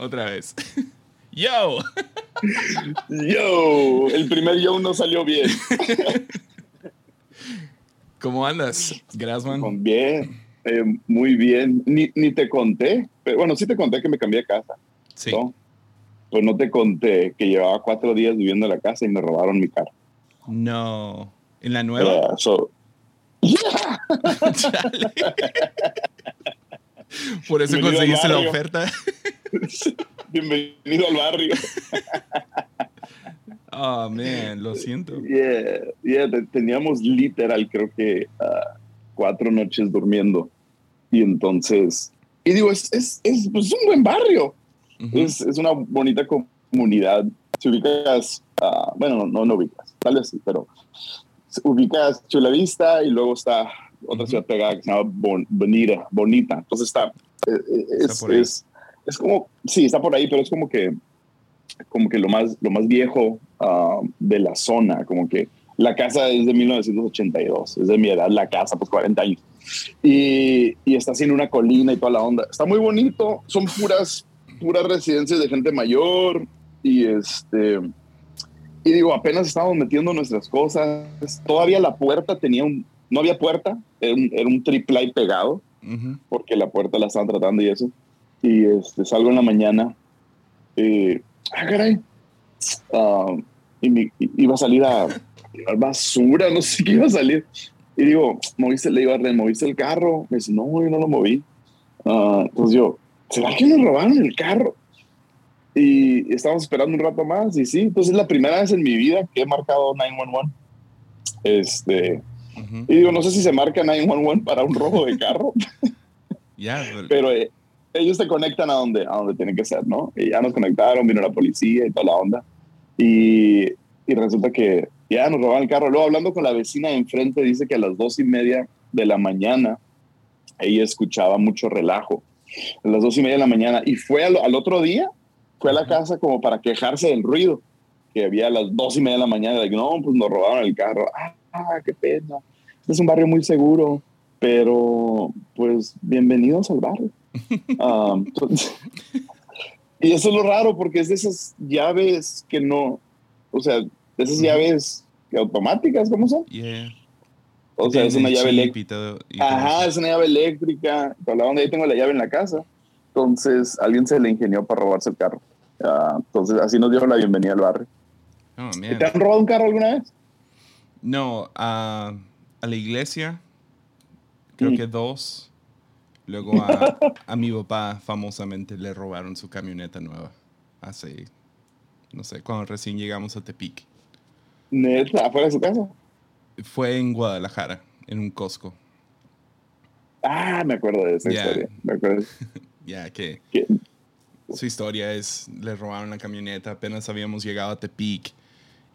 Otra vez. Yo. Yo. El primer yo no salió bien. ¿Cómo andas, Grassman? Bien, eh, muy bien. Ni, ni, te conté, pero bueno, sí te conté que me cambié de casa. Sí. ¿no? Pues no te conté que llevaba cuatro días viviendo en la casa y me robaron mi carro. No. ¿En la nueva? Yeah, so, yeah. Por eso conseguiste la oferta. Bienvenido al barrio. Oh, man, lo siento. Yeah, yeah, te- teníamos literal, creo que ah, cuatro noches durmiendo. Y entonces, y digo, es, es, es, pues, es un buen barrio. Ujú. es, es una bonita comunidad. Si ubicas, ah, bueno, no, no, no ubicas, tal vez sí, pero ubicas Chula Vista y luego está otra Ujú. ciudad pegada que se llama Bon- Bonita, Bonita. Entonces está, eh, eh, Está es, como, sí, está por ahí, pero es como que, como que lo más, lo más viejo ah, de la zona, como que la casa es de 1982, es de mi edad la casa, pues 40 años. Y, y está en una colina y toda la onda. Está muy bonito, son puras, puras residencias de gente mayor y este... Y digo, apenas estábamos metiendo nuestras cosas. Todavía la puerta tenía un... No había puerta, era un, era un triple pegado, Ujú. porque la puerta la estaban tratando y eso. Y este, salgo en la mañana. eh, ah, caray. Ah, y me- iba a salir a tirar basura, no sé qué iba a salir. Y digo, moviste, le digo a Ren, ¿moviste el carro? Me dice, no, yo no lo moví. Ah, entonces yo, ¿será que nos robaron el carro? Y estábamos esperando un rato más y sí, entonces es la primera vez en mi vida que he marcado 911. Este, Ujú. y digo, no sé si se marca 911 para un robo de carro, Ya, pero- pero eh, ellos te conectan a donde, a donde tienen que ser, ¿no? Y ya nos conectaron, vino la policía y toda la onda. Y, y resulta que ya nos robaron el carro. Luego hablando con la vecina de enfrente, dice que a las dos y media de la mañana ella escuchaba mucho relajo. A las dos y media de la mañana. Y fue al, al otro día, fue a la casa como para quejarse del ruido que había a las dos y media de la mañana. De que no, pues nos robaron el carro. Ah, qué pena. Este es un barrio muy seguro, pero pues bienvenidos al barrio. Ah, entonces- y eso es lo raro porque es de esas llaves que no, o sea, de esas llaves automáticas, ¿cómo son? yeah. O sea, es una llave eléctrica. Ajá, es una llave eléctrica. Toda la onda, ahí tengo la llave en la casa. Entonces, alguien se le ingenió para robarse el carro. Ah, entonces, así nos dieron la bienvenida al barrio. Oh, ¿Te han robado un carro alguna vez? No, a, a la iglesia, creo Mm. que dos. Luego a, a mi papá famosamente le robaron su camioneta nueva. Hace, no sé, cuando recién llegamos a Tepic. Neta, afuera de su casa. Fue en Guadalajara, en un Costco. Ah, me acuerdo de esa historia. Me acuerdo. Ya que Que- su historia es, le robaron la camioneta, apenas habíamos llegado a Tepic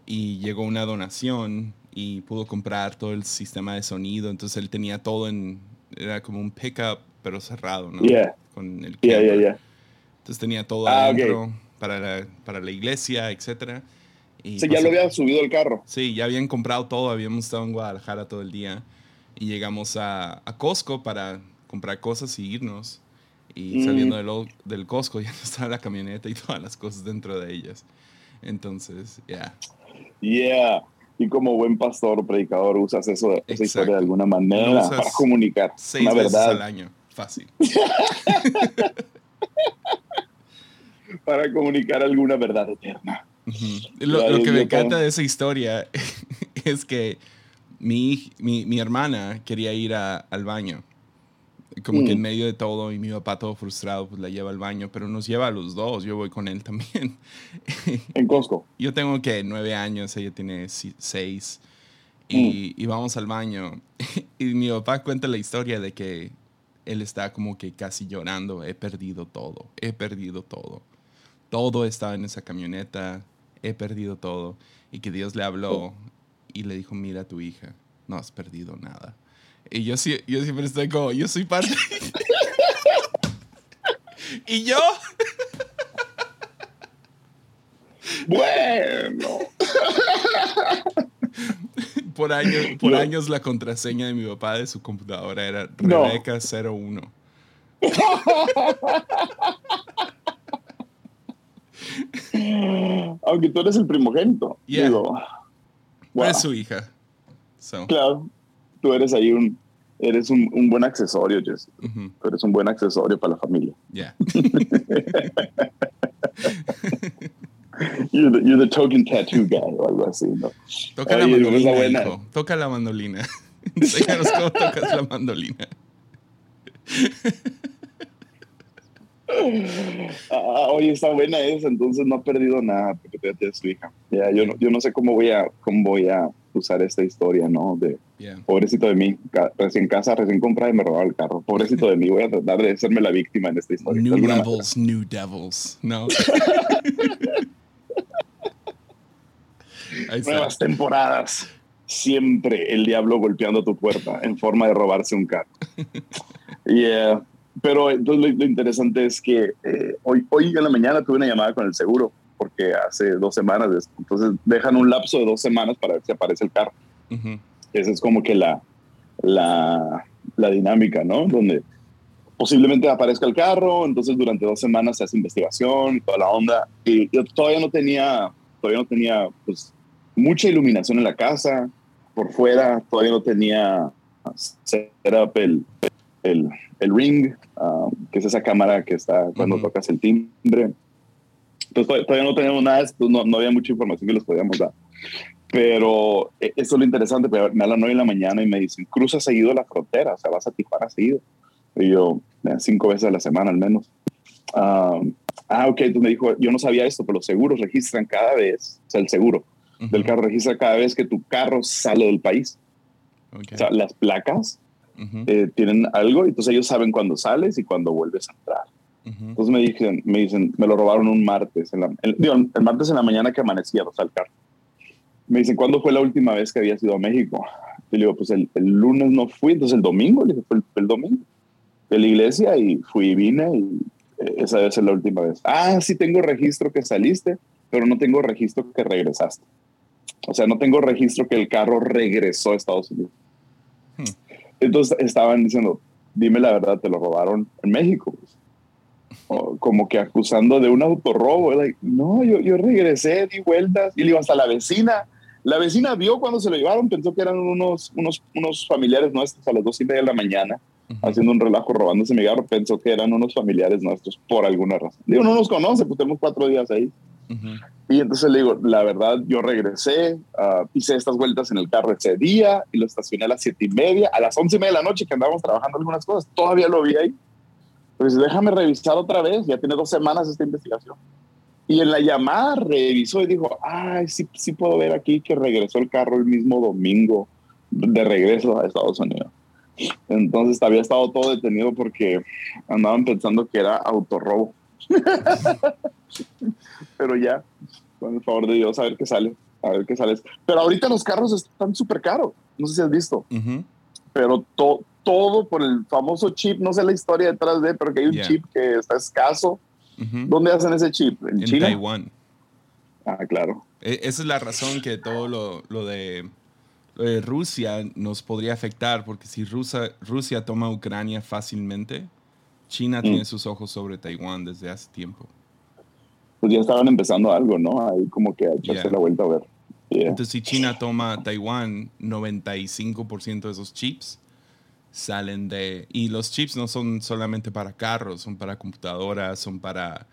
y llegó una donación y pudo comprar todo el sistema de sonido, entonces él tenía todo en, era como un pickup, pero cerrado, ¿no? Yeah. Con el Ya, ya, camper. ya. Entonces tenía todo Ah, adentro para, la, para la iglesia, etc. Y Sí, ya pues, lo había subido el carro. Sí, ya habían comprado todo, habíamos estado en Guadalajara todo el día y llegamos a, a Costco para comprar cosas y irnos. Y Mm. saliendo del, o- del Costco ya no estaba la camioneta y todas las cosas dentro de ellas. Entonces, ya. Yeah. Y como buen pastor o predicador usas eso, esa Exacto. historia de alguna manera para comunicar Seis una veces al verdad. año. Fácil. Para comunicar alguna verdad eterna. Lo, que me encanta de esa historia es que mi, mi, mi hermana quería ir a- al baño. Como que Mm. en medio de todo y mi papá todo frustrado pues la lleva al baño, pero nos lleva a los dos, yo voy con él también. En Costco. yo tengo que nueve años, ella tiene seis y, y vamos al baño y mi papá cuenta la historia de que él está como que casi llorando, he perdido todo, he perdido todo. Todo estaba en esa camioneta, he perdido todo. Y que Dios le habló y le dijo, mira a tu hija, no has perdido nada. Y yo, sí- yo siempre estoy como, yo soy parte. y yo, Bueno. por años, por No. años la contraseña de mi papá de su computadora era No. Rebeca01. Aunque tú eres el primogénito. Yeah. Digo, wow. eres su hija. So, Claro, tú eres ahí un, eres un, un buen accesorio, Jesse. ujú, Tú eres un buen accesorio para la familia. yeah. You're the, you're the token tattoo guy o algo así, ¿no? Toca la Oye, esa mandolina, buena. hijo. Toca la mandolina. Enséñanos cómo tocas la mandolina. Ah, oye, está buena esa, entonces no ha perdido nada porque todavía tiene su hija. Ya, yo, no, yo no sé cómo voy a cómo voy a usar esta historia, ¿no? De Yeah. pobrecito de mí, ca- recién casa, recién comprada y me robaron el carro. Pobrecito de mí, voy a tratar de hacerme la víctima en esta historia. New levels, new devils. No. Ahí está. Nuevas temporadas. Siempre el diablo golpeando tu puerta en forma de robarse un carro. Yeah. Pero entonces lo, lo interesante es que eh, hoy, hoy en la mañana tuve una llamada con el seguro porque hace dos semanas, entonces dejan un lapso de dos semanas para ver si aparece el carro. Ujú, Esa es como que la, la, la dinámica, ¿no? Donde posiblemente aparezca el carro, entonces durante dos semanas se hace investigación y toda la onda. Y yo todavía no tenía, todavía no tenía, pues, mucha iluminación en la casa, por fuera, todavía no tenía setup el, el, el ring, um, que es esa cámara que está cuando tocas el timbre. Entonces todavía, no teníamos nada, no, no había mucha información que les podíamos dar. Pero eh, eso es lo interesante, pero me hablan hoy en la mañana y me dicen, cruza seguido la frontera, o sea, vas a Tijuana seguido. Y yo, eh, cinco veces a la semana al menos. Um, ah, ok, entonces me dijo, yo no sabía esto, pero los seguros registran cada vez, o sea, el seguro del carro registra cada vez que tu carro sale del país. Ok. O sea, las placas eh, tienen algo, y entonces ellos saben cuándo sales y cuándo vuelves a entrar. Entonces me dicen, me dicen, me lo robaron un martes, en la, el, digo, el martes en la mañana que amanecía, o sea, el carro. Me dicen, ¿cuándo fue la última vez que habías ido a México? Y le digo, pues el, el lunes no fui, entonces el domingo, le dije, fue el, fue el domingo de la iglesia y fui y vine y eh, esa debe ser la última vez. Ah, sí tengo registro que saliste, pero no tengo registro que regresaste. O sea, no tengo registro que el carro regresó a Estados Unidos. Hmm. Entonces estaban diciendo, dime la verdad, te lo robaron en México. pues. O como que acusando de un autorrobo. Like, no, yo, yo regresé, di vueltas y le digo hasta la vecina. La vecina vio cuando se lo llevaron, pensó que eran unos, unos, unos familiares nuestros a las dos y media de la mañana, Haciendo un relajo, robándose mi carro. Pensó que eran unos familiares nuestros por alguna razón. Digo, no nos conoce, pues tenemos cuatro días ahí. Ujú. Y entonces le digo, la verdad, yo regresé, ah, hice estas vueltas en el carro ese día y lo estacioné a las siete y media, a las once y media de la noche que andábamos trabajando algunas cosas, todavía lo vi ahí. Pues déjame revisar otra vez, ya tiene dos semanas esta investigación. Y en la llamada revisó y dijo, ay, sí, sí puedo ver aquí que regresó el carro el mismo domingo de regreso a Estados Unidos. Entonces había estado todo detenido porque andaban pensando que era autorrobo. Pero ya, con el favor de Dios, a ver qué sale, a ver qué sale. Pero ahorita los carros están súper caros, no sé si has visto, pero to- todo por el famoso chip, no sé la historia detrás de, pero que hay un Yeah. chip que está escaso. ¿Dónde hacen ese chip? ¿En, En China? Taiwán. Ah, claro. E- Esa es la razón que todo lo, lo de, de Rusia nos podría afectar, porque si Rusia, Rusia toma Ucrania fácilmente, China Mm. tiene sus ojos sobre Taiwán desde hace tiempo. Pues ya estaban empezando algo, ¿no? Ahí como que a echarse Yeah. la vuelta a ver. Yeah. Entonces, si China toma Taiwán, 95% de esos chips salen de... Y los chips no son solamente para carros, son para computadoras, son para...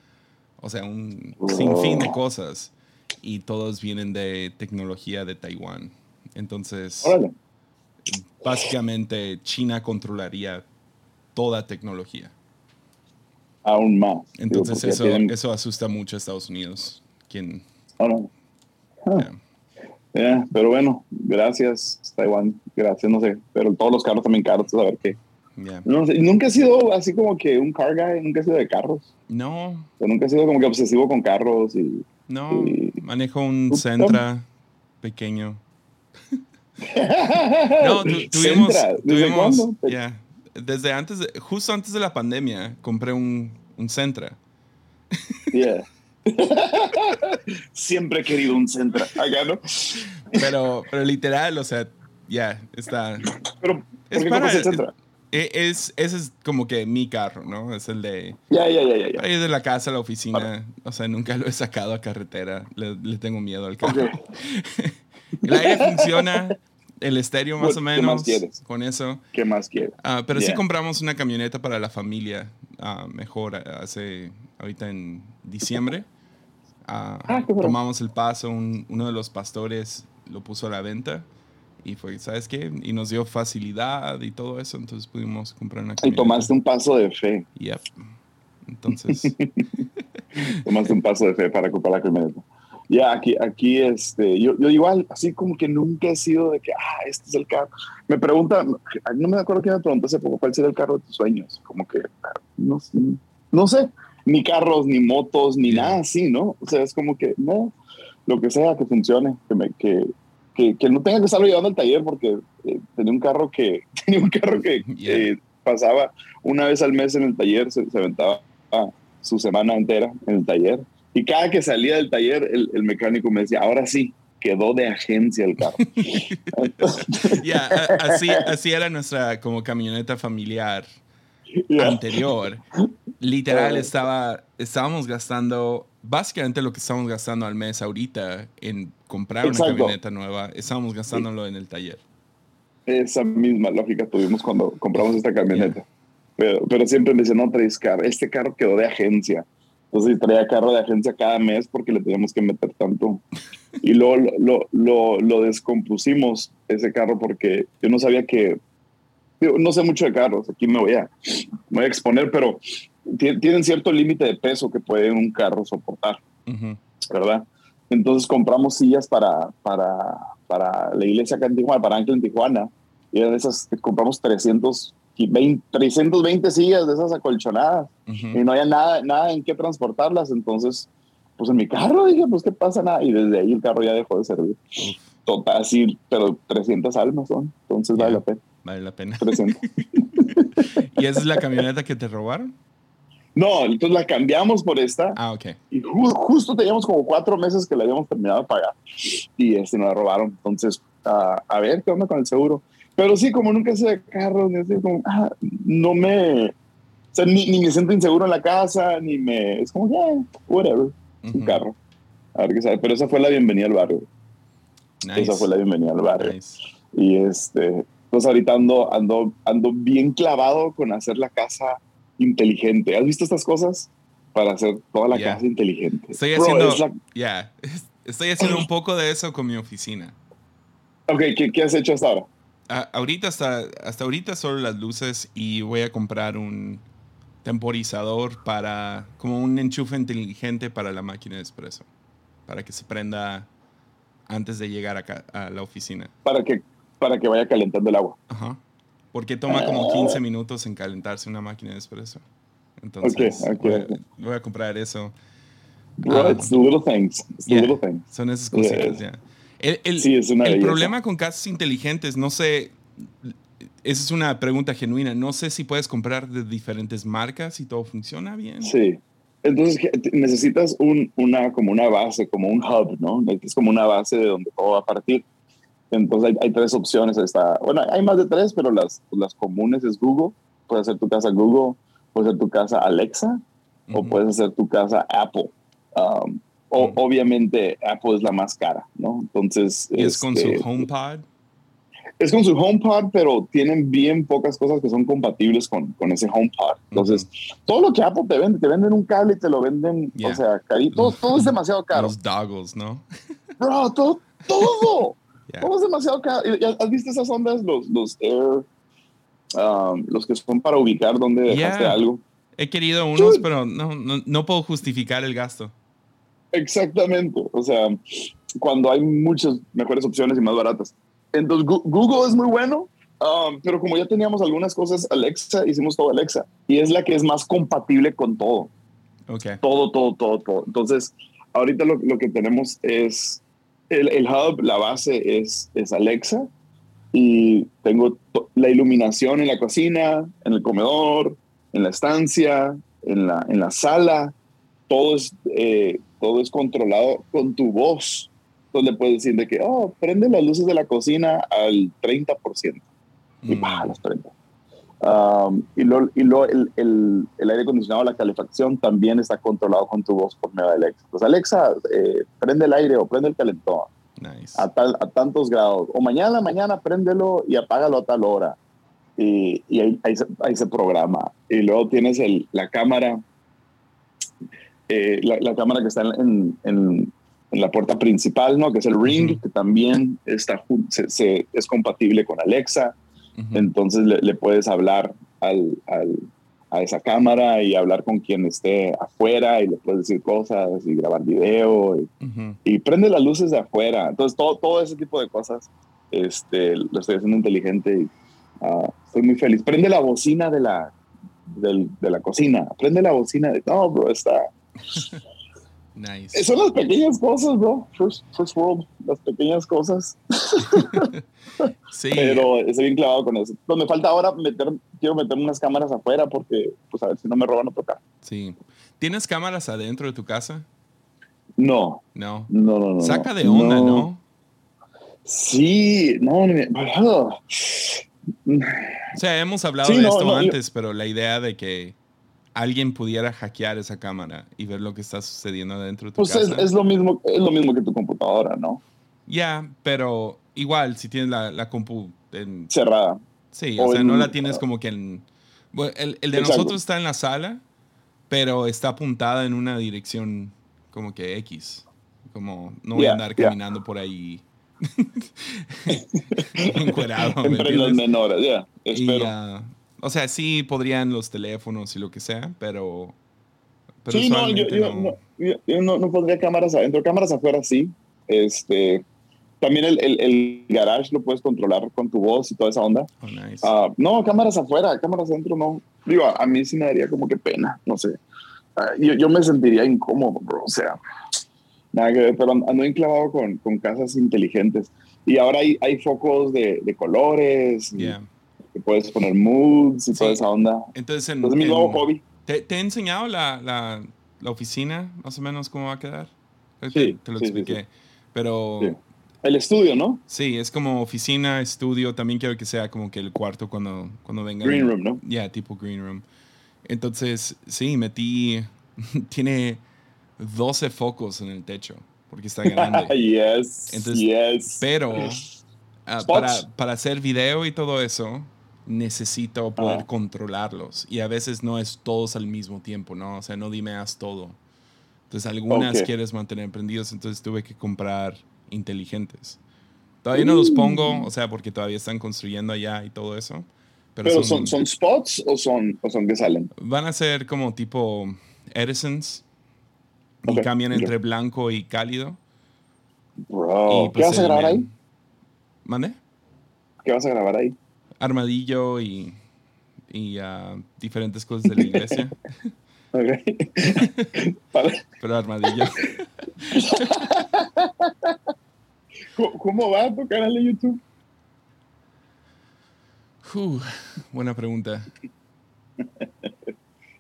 O sea, un sinfín de Oh. cosas. Y todos vienen de tecnología de Taiwán. Entonces, Órale. básicamente China controlaría toda tecnología. Aún más. Entonces eso, tienen- eso asusta mucho a Estados Unidos. Quien, no. Ah. yeah. Yeah, pero bueno, gracias Taiwán, gracias, no sé, pero todos los carros también caros, a ver qué. Yeah. No sé, nunca he sido así como que un car guy, nunca he sido de carros, No, o sea, nunca he sido como que obsesivo con carros y no, manejo un ¿Tú, Sentra pequeño. No, tu- tuvimos, ¿desde tuvimos, cuándo? yeah. desde antes, de- justo antes de la pandemia, compré un, un Sentra. Yeah. Siempre he querido un Sentra, acá, ¿no? Pero, pero literal, o sea, ya, está. Pero, ¿por Es para- el Sentra? E- Es, ese es como que mi carro, ¿no? Es el de... Ya, ya, ya, ya. de la casa a la oficina. O sea, nunca lo he sacado a carretera. Le, le tengo miedo al carro. Ok. El aire funciona, el estéreo más What- o qué más menos. quieres? Con eso. ¿Qué más quieres? Ah, pero sí Yeah. compramos una camioneta para la familia. ah, mejor hace ahorita en diciembre. Ah, tomamos el paso. un- uno de los pastores lo puso a la venta. Y fue, ¿sabes qué? Y nos dio facilidad y todo eso. Entonces pudimos comprar una Y camioneta. tomaste un paso de fe. Yep. Entonces, Tomaste un paso de fe para comprar la camioneta. Ya, aquí, aquí, este, yo, yo igual, así como que nunca he sido de que, ah, este es el carro. Me preguntan, no me acuerdo quién me preguntó hace poco, ¿cuál sería el carro de tus sueños? Como que, no, sé, no sé, ni carros, ni motos, ni Yeah. nada así, ¿no? O sea, es como que, no, lo que sea, que funcione, que, me, que, que, que no tenga que estarlo llevando al taller porque eh, tenía un carro que, tenía un carro que Yeah. eh, pasaba una vez al mes en el taller, se, se aventaba ah, su semana entera en el taller. Y cada que salía del taller, el, el mecánico me decía, ahora sí, quedó de agencia el carro. ya, así, así era nuestra como camioneta familiar anterior. Literal, Ah. estaba, estábamos gastando básicamente lo que estamos gastando al mes ahorita en comprar Exacto. una camioneta nueva. Estábamos gastándolo en el taller. Esa misma lógica tuvimos cuando compramos esta camioneta. Pero, pero siempre me decían, no traes carro. Este carro quedó de agencia. Entonces traía carro de agencia cada mes porque le teníamos que meter tanto. Y luego lo, lo, lo, lo descompusimos, ese carro, porque yo no sabía que... digo, no sé mucho de carros, aquí me voy a, me voy a exponer, pero ti- tienen cierto límite de peso que puede un carro soportar. Ujú. ¿verdad? Entonces compramos sillas para, para, para la iglesia acá en Tijuana, para Ángel en Tijuana. Y eran esas, compramos 320, 320 sillas de esas acolchonadas. Ujú. Y no había nada, nada en qué transportarlas. Entonces, pues en mi carro dije, pues qué pasa nada. Y desde ahí el carro ya dejó de servir. Total, así, pero 300 almas son. Entonces vale Ya. la pena. vale la pena. 300. ¿Y esa es la camioneta que te robaron? no, entonces la cambiamos por esta. Ah, ok. Y ju- justo teníamos como cuatro meses que la habíamos terminado de pagar y este, nos la robaron. Entonces, ah, a ver qué onda con el seguro. Pero sí, como nunca sé de carros, ni así, como, ah, no me. O sea, ni, ni me siento inseguro en la casa, ni me. Es como, yeah, whatever, un carro. A ver qué sabe. Pero esa fue la bienvenida al barrio. Nice. Esa fue la bienvenida al barrio. Nice. Y este, pues ahorita ando, ando, ando bien clavado con hacer la casa inteligente. ¿Has visto estas cosas? Para hacer toda la Yeah. casa inteligente. Estoy Bro, haciendo, es la- ya, estoy haciendo un poco de eso con mi oficina. Ok, ¿qué, qué has hecho hasta ahora? A- ahorita hasta, hasta ahorita solo las luces y voy a comprar un temporizador para como un enchufe inteligente para la máquina de espresso para que se prenda antes de llegar acá a la oficina. Para que, para que vaya calentando el agua. Ajá. Porque toma como Ah. 15 minutos en calentarse una máquina de espresso. Entonces, Ok, ok, voy, a, voy a comprar eso. Ah. it's the little things. It's the Yeah. little things. Son esas cositas, Yeah. ya. El, el- Sí, es una el problema con casas inteligentes, no sé, esa es una pregunta genuina, no sé si puedes comprar de diferentes marcas y todo funciona bien. Sí. Entonces necesitas un, una, como una base, como un hub, ¿no? Es como una base de donde todo va a partir. Entonces hay, hay tres opciones. Está, bueno, hay más de tres, pero las, las comunes es Google. Puedes hacer tu casa Google, puedes hacer tu casa Alexa o Ujú. puedes hacer tu casa Apple. Um, o-. Obviamente Apple es la más cara, ¿no? Entonces... Y es con su este, HomePod. Es con su HomePod, pero tienen bien pocas cosas que son compatibles con, con ese HomePod. Entonces, todo lo que Apple te vende, te venden un cable y te lo venden, Yeah. o sea, carito. Todo, todo es demasiado caro. Los doggles, ¿no? Bro, todo, todo, todo es demasiado caro. ¿Y- y ¿Has visto esas ondas, los, los Air, um, los que son para ubicar dónde dejaste Yeah. algo? He querido unos, Dude. pero no, no, no puedo justificar el gasto. Exactamente. O sea, cuando hay muchas mejores opciones y más baratas. Entonces, Google es muy bueno, um, pero como ya teníamos algunas cosas, Alexa, hicimos todo Alexa. Y es la que es más compatible con todo. Ok. Todo, todo, todo, todo. Entonces, ahorita lo, lo que tenemos es el, el hub, la base es, es Alexa. Y tengo la iluminación en la cocina, en el comedor, en la estancia, en la, en la sala. Todo es, eh, todo es controlado con tu voz, donde puedes decir de que, oh, prende las luces de la cocina al 30% y Mm, pa, las prende. Um, y lo, y lo, el, el, el, aire acondicionado, la calefacción también está controlado con tu voz por medio de Alexa. Pues Alexa, eh, prende el aire o prende el calentón Nice. a, tal, a tantos grados. O mañana, mañana, préndelo y apágalo a tal hora. Y, y ahí, ahí, se, ahí, se, programa. Y luego tienes el, la cámara, eh, la, la, cámara que está en, en, en, la puerta principal, ¿no? que es el Ring, uh -huh. que también está, se, se, es compatible con Alexa. Uh -huh. Entonces le, le, puedes hablar al, al, a esa cámara y hablar con quien esté afuera y le puedes decir cosas y grabar video y, uh -huh. y prende las luces de afuera. Entonces todo, todo ese tipo de cosas este, lo estoy haciendo inteligente y uh, estoy muy feliz. Prende la bocina de la, de, de la cocina, prende la bocina de... No, bro, está... Nice. Son las pequeñas cosas, bro. First, first world, las pequeñas cosas. sí. Pero estoy bien clavado con eso. Pues me falta ahora meter, quiero meter unas cámaras afuera porque, pues a ver si no me roban otro carro. Sí. ¿Tienes cámaras adentro de tu casa? No. No. No, no, no. Saca de onda, ¿no? no. Sí, no. no. O sea, hemos hablado Sí, de no, esto no, yo- antes, pero la idea de que alguien pudiera hackear esa cámara y ver lo que está sucediendo dentro de tu Pues es, casa. es lo mismo, es lo mismo que tu computadora, ¿no? Ya, pero igual, si tienes la, la compu en... Cerrada. Sí, O o sea, en- no la tienes como que en... Bueno, el, el de Exacto. nosotros está en la sala, pero está apuntada en una dirección como que X. Como no voy a andar caminando por ahí encuerado. ¿me Entre los entiendes? menores, ya. Espero. O sea, sí podrían los teléfonos y lo que sea, pero... pero sí, no yo, yo, no, yo- yo no, no pondría cámaras adentro. Cámaras afuera sí. Este, también el, el, el garage lo puedes controlar con tu voz y toda esa onda. Oh, nice. Ah, no, cámaras afuera, cámaras adentro no. Digo, a, a mí sí me daría como que pena, no sé. Ah, yo, yo me sentiría incómodo, bro. O sea, nada que ver, pero ando enclavado con, con casas inteligentes. Y ahora hay, hay focos de, de colores, Yeah. Que puedes poner moods y Sí. toda esa onda. Entonces, en, Entonces, mi en- nuevo hobby. ¿te, te he enseñado la, la, la oficina, más o menos, cómo va a quedar? Sí, te lo sí, expliqué. sí. Pero. El estudio, ¿no? sí, es como oficina, estudio. También quiero que sea como que el cuarto cuando, cuando venga. Green room, ¿no? Ya, tipo green room. Entonces, sí, metí. tiene 12 focos en el techo, porque está grande. yes, Entonces, yes. Pero Spots. para, para hacer video y todo eso, necesito poder Ajá. controlarlos. Y a veces no es todos al mismo tiempo, ¿no? O sea, no dimeas todo. Entonces, algunas quieres mantener prendidos, entonces tuve que comprar inteligentes. Todavía no los pongo, o sea, porque todavía están construyendo allá y todo eso. Pero, Pero son, son, son spots o son, o son que salen. van a ser como tipo Edisons. Y cambian entre blanco y cálido. Bro, y, ¿qué pues, vas a grabar ahí? ¿Mande? ¿Qué vas a grabar ahí? Armadillo y, y ah, diferentes cosas de la iglesia. Ok. Para- pero armadillo. ¿Cómo- ¿Cómo va tu canal de YouTube? Uh, buena pregunta.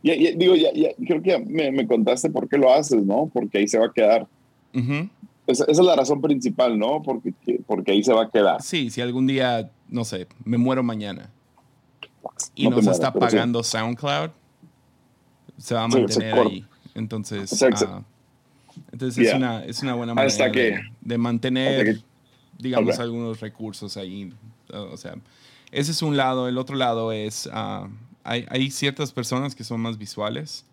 Ya, ya- digo, ya, ya, creo que ya me, me contaste por qué lo haces, ¿no? Porque ahí se va a quedar. Ujú. Esa, esa es la razón principal, ¿no? Porque, que- porque ahí se va a quedar. Sí, si algún día, no sé, me muero mañana y No está sí. pagando SoundCloud, se va a Sí, mantener corta. ahí. Entonces, ah, entonces es, una, es una buena manera Hasta de, que- de mantener, que- digamos, algunos recursos ahí. O sea, ese es un lado. El otro lado es, ah, hay, hay ciertas personas que son más visuales.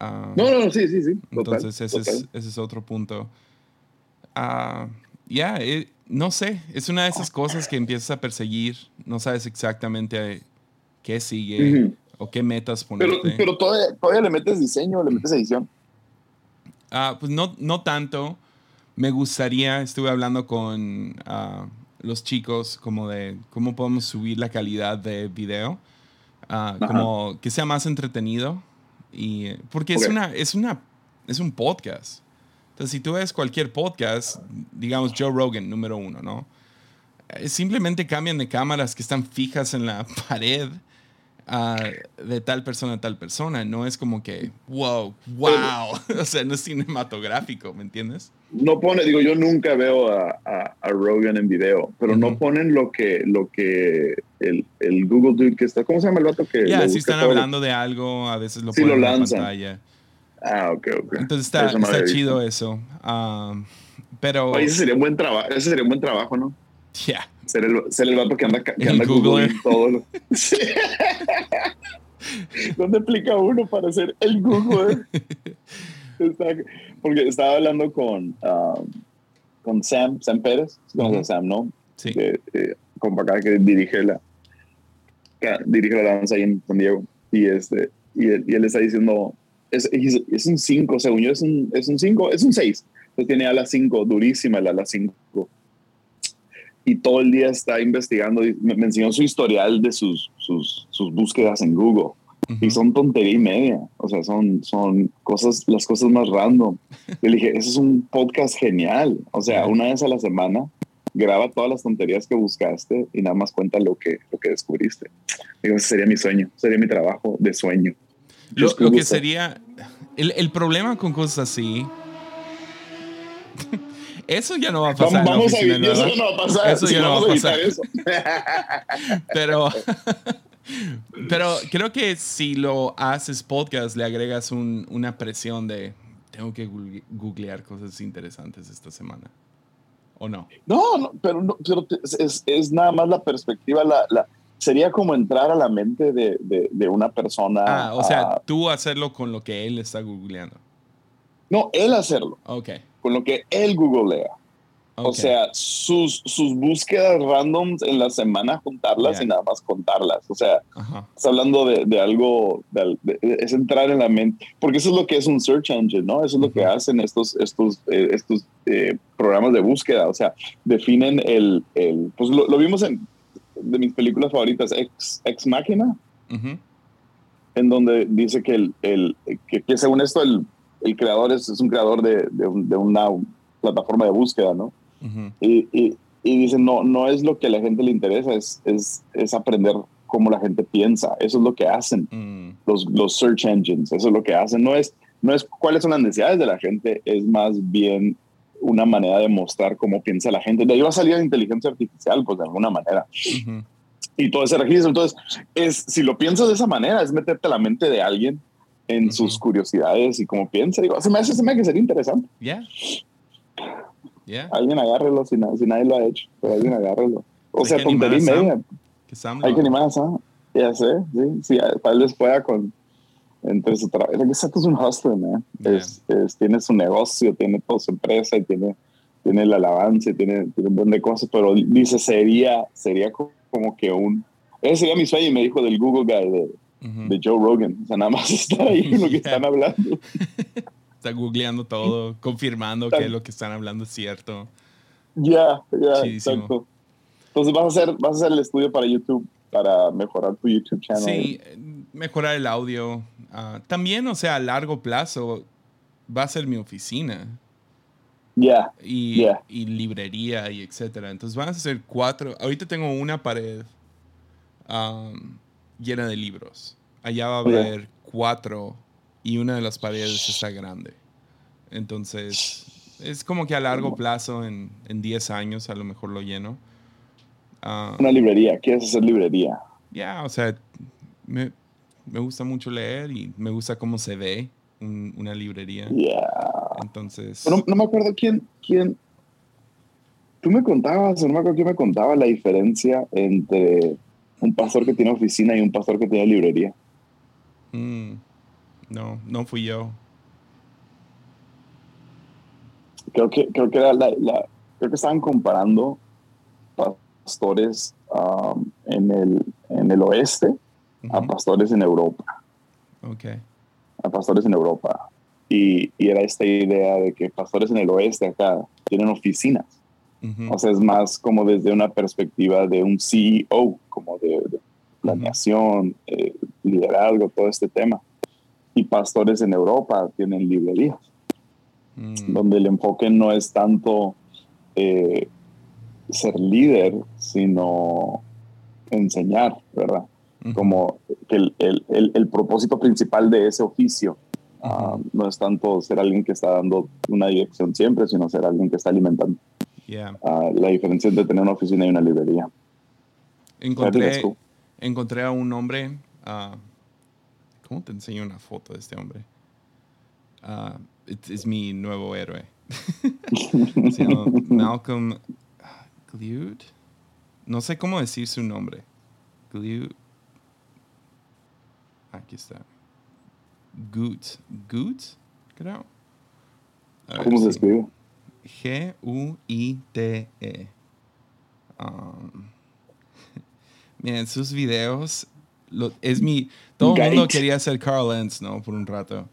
Ah, No, no, no, sí, sí, sí. Total, entonces ese, es, ese es otro punto. Ya, eh, no sé, es una de esas cosas que empiezas a perseguir, no sabes exactamente qué sigue o qué metas ponerte. pero todavía, todavía le metes diseño, le metes edición. Ah, pues no, no tanto. Me gustaría, estuve hablando con ah, los chicos como de cómo podemos subir la calidad de video, ah, como que sea más entretenido. Y, eh, porque es, una, es, una, es un podcast. Entonces, si tú ves cualquier podcast, digamos Joe Rogan, número uno, ¿no? Eh, Simplemente cambian de cámaras que están fijas en la pared ah, de tal persona a tal persona. No es como que, wow, wow. o sea, no es cinematográfico, ¿me entiendes? No pone, digo, yo nunca veo a, a, a Rogan en video, pero no ponen lo que, lo que el, el, Google Dude que está, ¿cómo se llama el vato que? Ya, si están hablando de algo, a veces lo ponen en la pantalla. Ah, ok, ok. Entonces está, está chido eso. Um, pero... ese sería un buen trabajo, ese sería un buen trabajo, ¿no? Ya. Ser, el, ser el vato que anda, que anda Google todo. Lo... ¿Dónde aplica uno para ser el Google? porque estaba hablando con, um, con Sam, Sam Pérez, uh Sam, ¿no? Sí. Que, eh, que dirige la, dirige la danza ahí en San Diego. Y, este, y, él, y él está diciendo, es, es un 5, según yo, es un 5, es un 5, es un 6. Entonces tiene a las 5, durísima la ala 5. Y todo el día está investigando, me, me enseñó su historial de sus, sus, sus búsquedas en Google. Y son tontería y media, o sea, son, son cosas, las cosas más random. Le dije, eso es un podcast genial, o sea, una vez a la semana graba todas las tonterías que buscaste y nada más cuenta lo que, lo que descubriste. Digo, ese sería mi sueño, sería mi trabajo de sueño. Lo, lo que sería, el, el, problema con cosas así, eso ya no va a pasar. Vamos, a vivir, eso no va a pasar. Eso ya no va a pasar. Pero... Pero creo que si lo haces podcast, le agregas un, una presión de tengo que googlear cosas interesantes esta semana. ¿O no? No, no pero, no, pero es, es, nada más la perspectiva, la, la, sería como entrar a la mente de, de, de una persona. Ah, o sea, tú hacerlo con lo que él está googleando. No, él hacerlo. Ok. Con lo que él googlea. O sea, sus, sus búsquedas randoms en la semana, juntarlas y nada más contarlas. O sea, estás hablando de, de algo, es entrar en la mente, porque eso es lo que es un search engine, ¿no? Eso es lo que hacen estos, estos, eh, estos eh, programas de búsqueda. O sea, definen el, el pues lo, vimos en de mis películas favoritas, Ex, Ex Máquina, en donde dice que, el, el que, según esto el, el creador es, es un creador de, de, de una plataforma de búsqueda, ¿no? y, y, y, dicen, no, no es lo que a la gente le interesa, es, es, es aprender cómo la gente piensa. Eso es lo que hacen mm. los, los search engines, eso es lo que hacen. No es, no es cuáles son las necesidades de la gente, es más bien una manera de mostrar cómo piensa la gente. De ahí va a salir la inteligencia artificial, pues de alguna manera. Y todo ese registro. Entonces, es, si lo piensas de esa manera, es meterte a la mente de alguien en sus curiosidades y cómo piensa. Digo, se me hace, se me hace que sería interesante. Ya. Alguien agárrelo si, si, nadie lo ha hecho, pero alguien agárrelo. O sea, tontería y media. Hay que animar, ¿sabes? Ya sé, sí. sí tal vez pueda con. Entre su trabajo. Es que es un hustler, man. Es, tiene su negocio, tiene toda su empresa y tiene, tiene la alabanza y tiene, tiene un montón de cosas, pero dice, sería, sería como que un. Ese sería mi sueño y me dijo del Google Guy de, de Joe Rogan. O sea, nada más estar ahí en lo que están hablando. Está googleando todo, confirmando que lo que están hablando es cierto. Ya, ya, exacto. Entonces vas a hacer, vas a hacer el estudio para YouTube para mejorar tu YouTube channel. Sí, mejorar el audio. Ah, también, o sea, a largo plazo va a ser mi oficina. Ya. y, y, librería y etcétera. Entonces van a ser cuatro. Ahorita tengo una pared llena de libros. Allá va a haber cuatro y una de las paredes está grande. Entonces, es como que a largo plazo, en, en 10 años, a lo mejor lo lleno. Uh, una librería, ¿quieres hacer librería? Ya, o sea, me, me, gusta mucho leer y me gusta cómo se ve una librería. Ya. Entonces. No, no, me acuerdo quién, quién. Tú me contabas, no me acuerdo quién me contaba la diferencia entre un pastor que tiene oficina y un pastor que tiene librería. Mm. No, no fui yo. Creo que, creo que, era la, creo que estaban comparando pastores um, en, el, en el oeste a pastores en Europa. Okay. A pastores en Europa. Y, y, era esta idea de que pastores en el oeste acá tienen oficinas. O sea, es más como desde una perspectiva de un CEO, como de, planeación, eh, liderazgo, todo este tema y pastores en Europa tienen librerías, mm. donde el enfoque no es tanto eh, ser líder, sino enseñar, ¿verdad? Como que el, el, el, propósito principal de ese oficio ah, no es tanto ser alguien que está dando una dirección siempre, sino ser alguien que está alimentando. Yeah. la diferencia entre tener una oficina y una librería. Encontré, encontré a un hombre. ah, ¿Cómo te enseño una foto de este hombre? Ah, es, es mi nuevo héroe. Se llama Malcolm Glued. No sé cómo decir su nombre. Glued. Aquí está. Gut. Gut, creo. A ¿Cómo se si- escribe? G-U-I-T-E. Um, miren, sus videos. lo- es mi. Todo el mundo quería ser Carl Lentz, ¿no? Por un rato.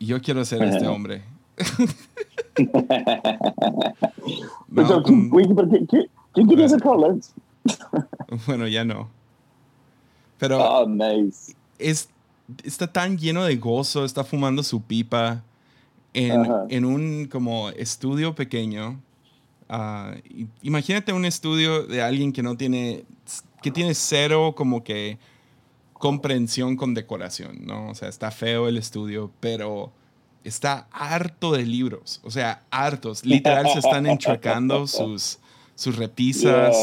Yo quiero ser este Ajá. hombre. Pero, Malcolm- ¿quién, güey, pero ¿quién- quién- quién quería ser Carl Lentz? bueno, ya no. Pero Oh, nice. Es, está tan lleno de gozo, está fumando su pipa en, en un como estudio pequeño. Y- imagínate un estudio de alguien que no tiene, que tiene cero como que comprensión con decoración, ¿no? O sea, está feo el estudio, pero está harto de libros, o sea, hartos. Literal se están enchuecando sus, sus repisas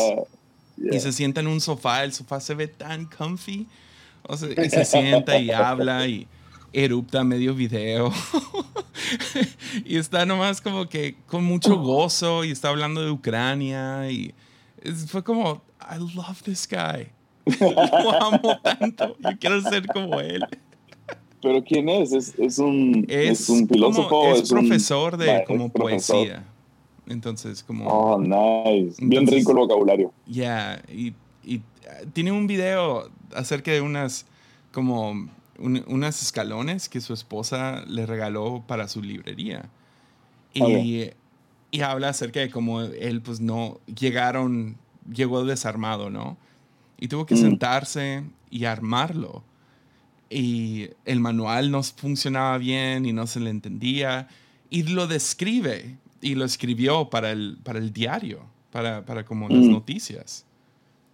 Yeah, yeah. y se sienta en un sofá. El sofá se ve tan comfy. O sea, y se sienta y habla y erupta medio video. y está nomás como que con mucho gozo y está hablando de Ucrania. Y es- fue como, I love this guy. Lo amo tanto. Yo quiero ser como él. Pero ¿quién es? ¿Es, es un, Es, es un filósofo? como- es, un- profesor de Va, es como profesor. poesía. Entonces, como... Oh, nice. Bien Entonces- rico el vocabulario. Ya, y, y, uh, tiene un video acerca de unas, como, un- unas escalones que su esposa le regaló para su librería. Y, y habla acerca de cómo él, pues, no, llegaron, llegó desarmado, ¿no? Y tuvo que Mm. sentarse y armarlo. Y el manual no funcionaba bien y no se le entendía. Y lo describe y lo escribió para el, para el diario, para, para como las Mm. noticias.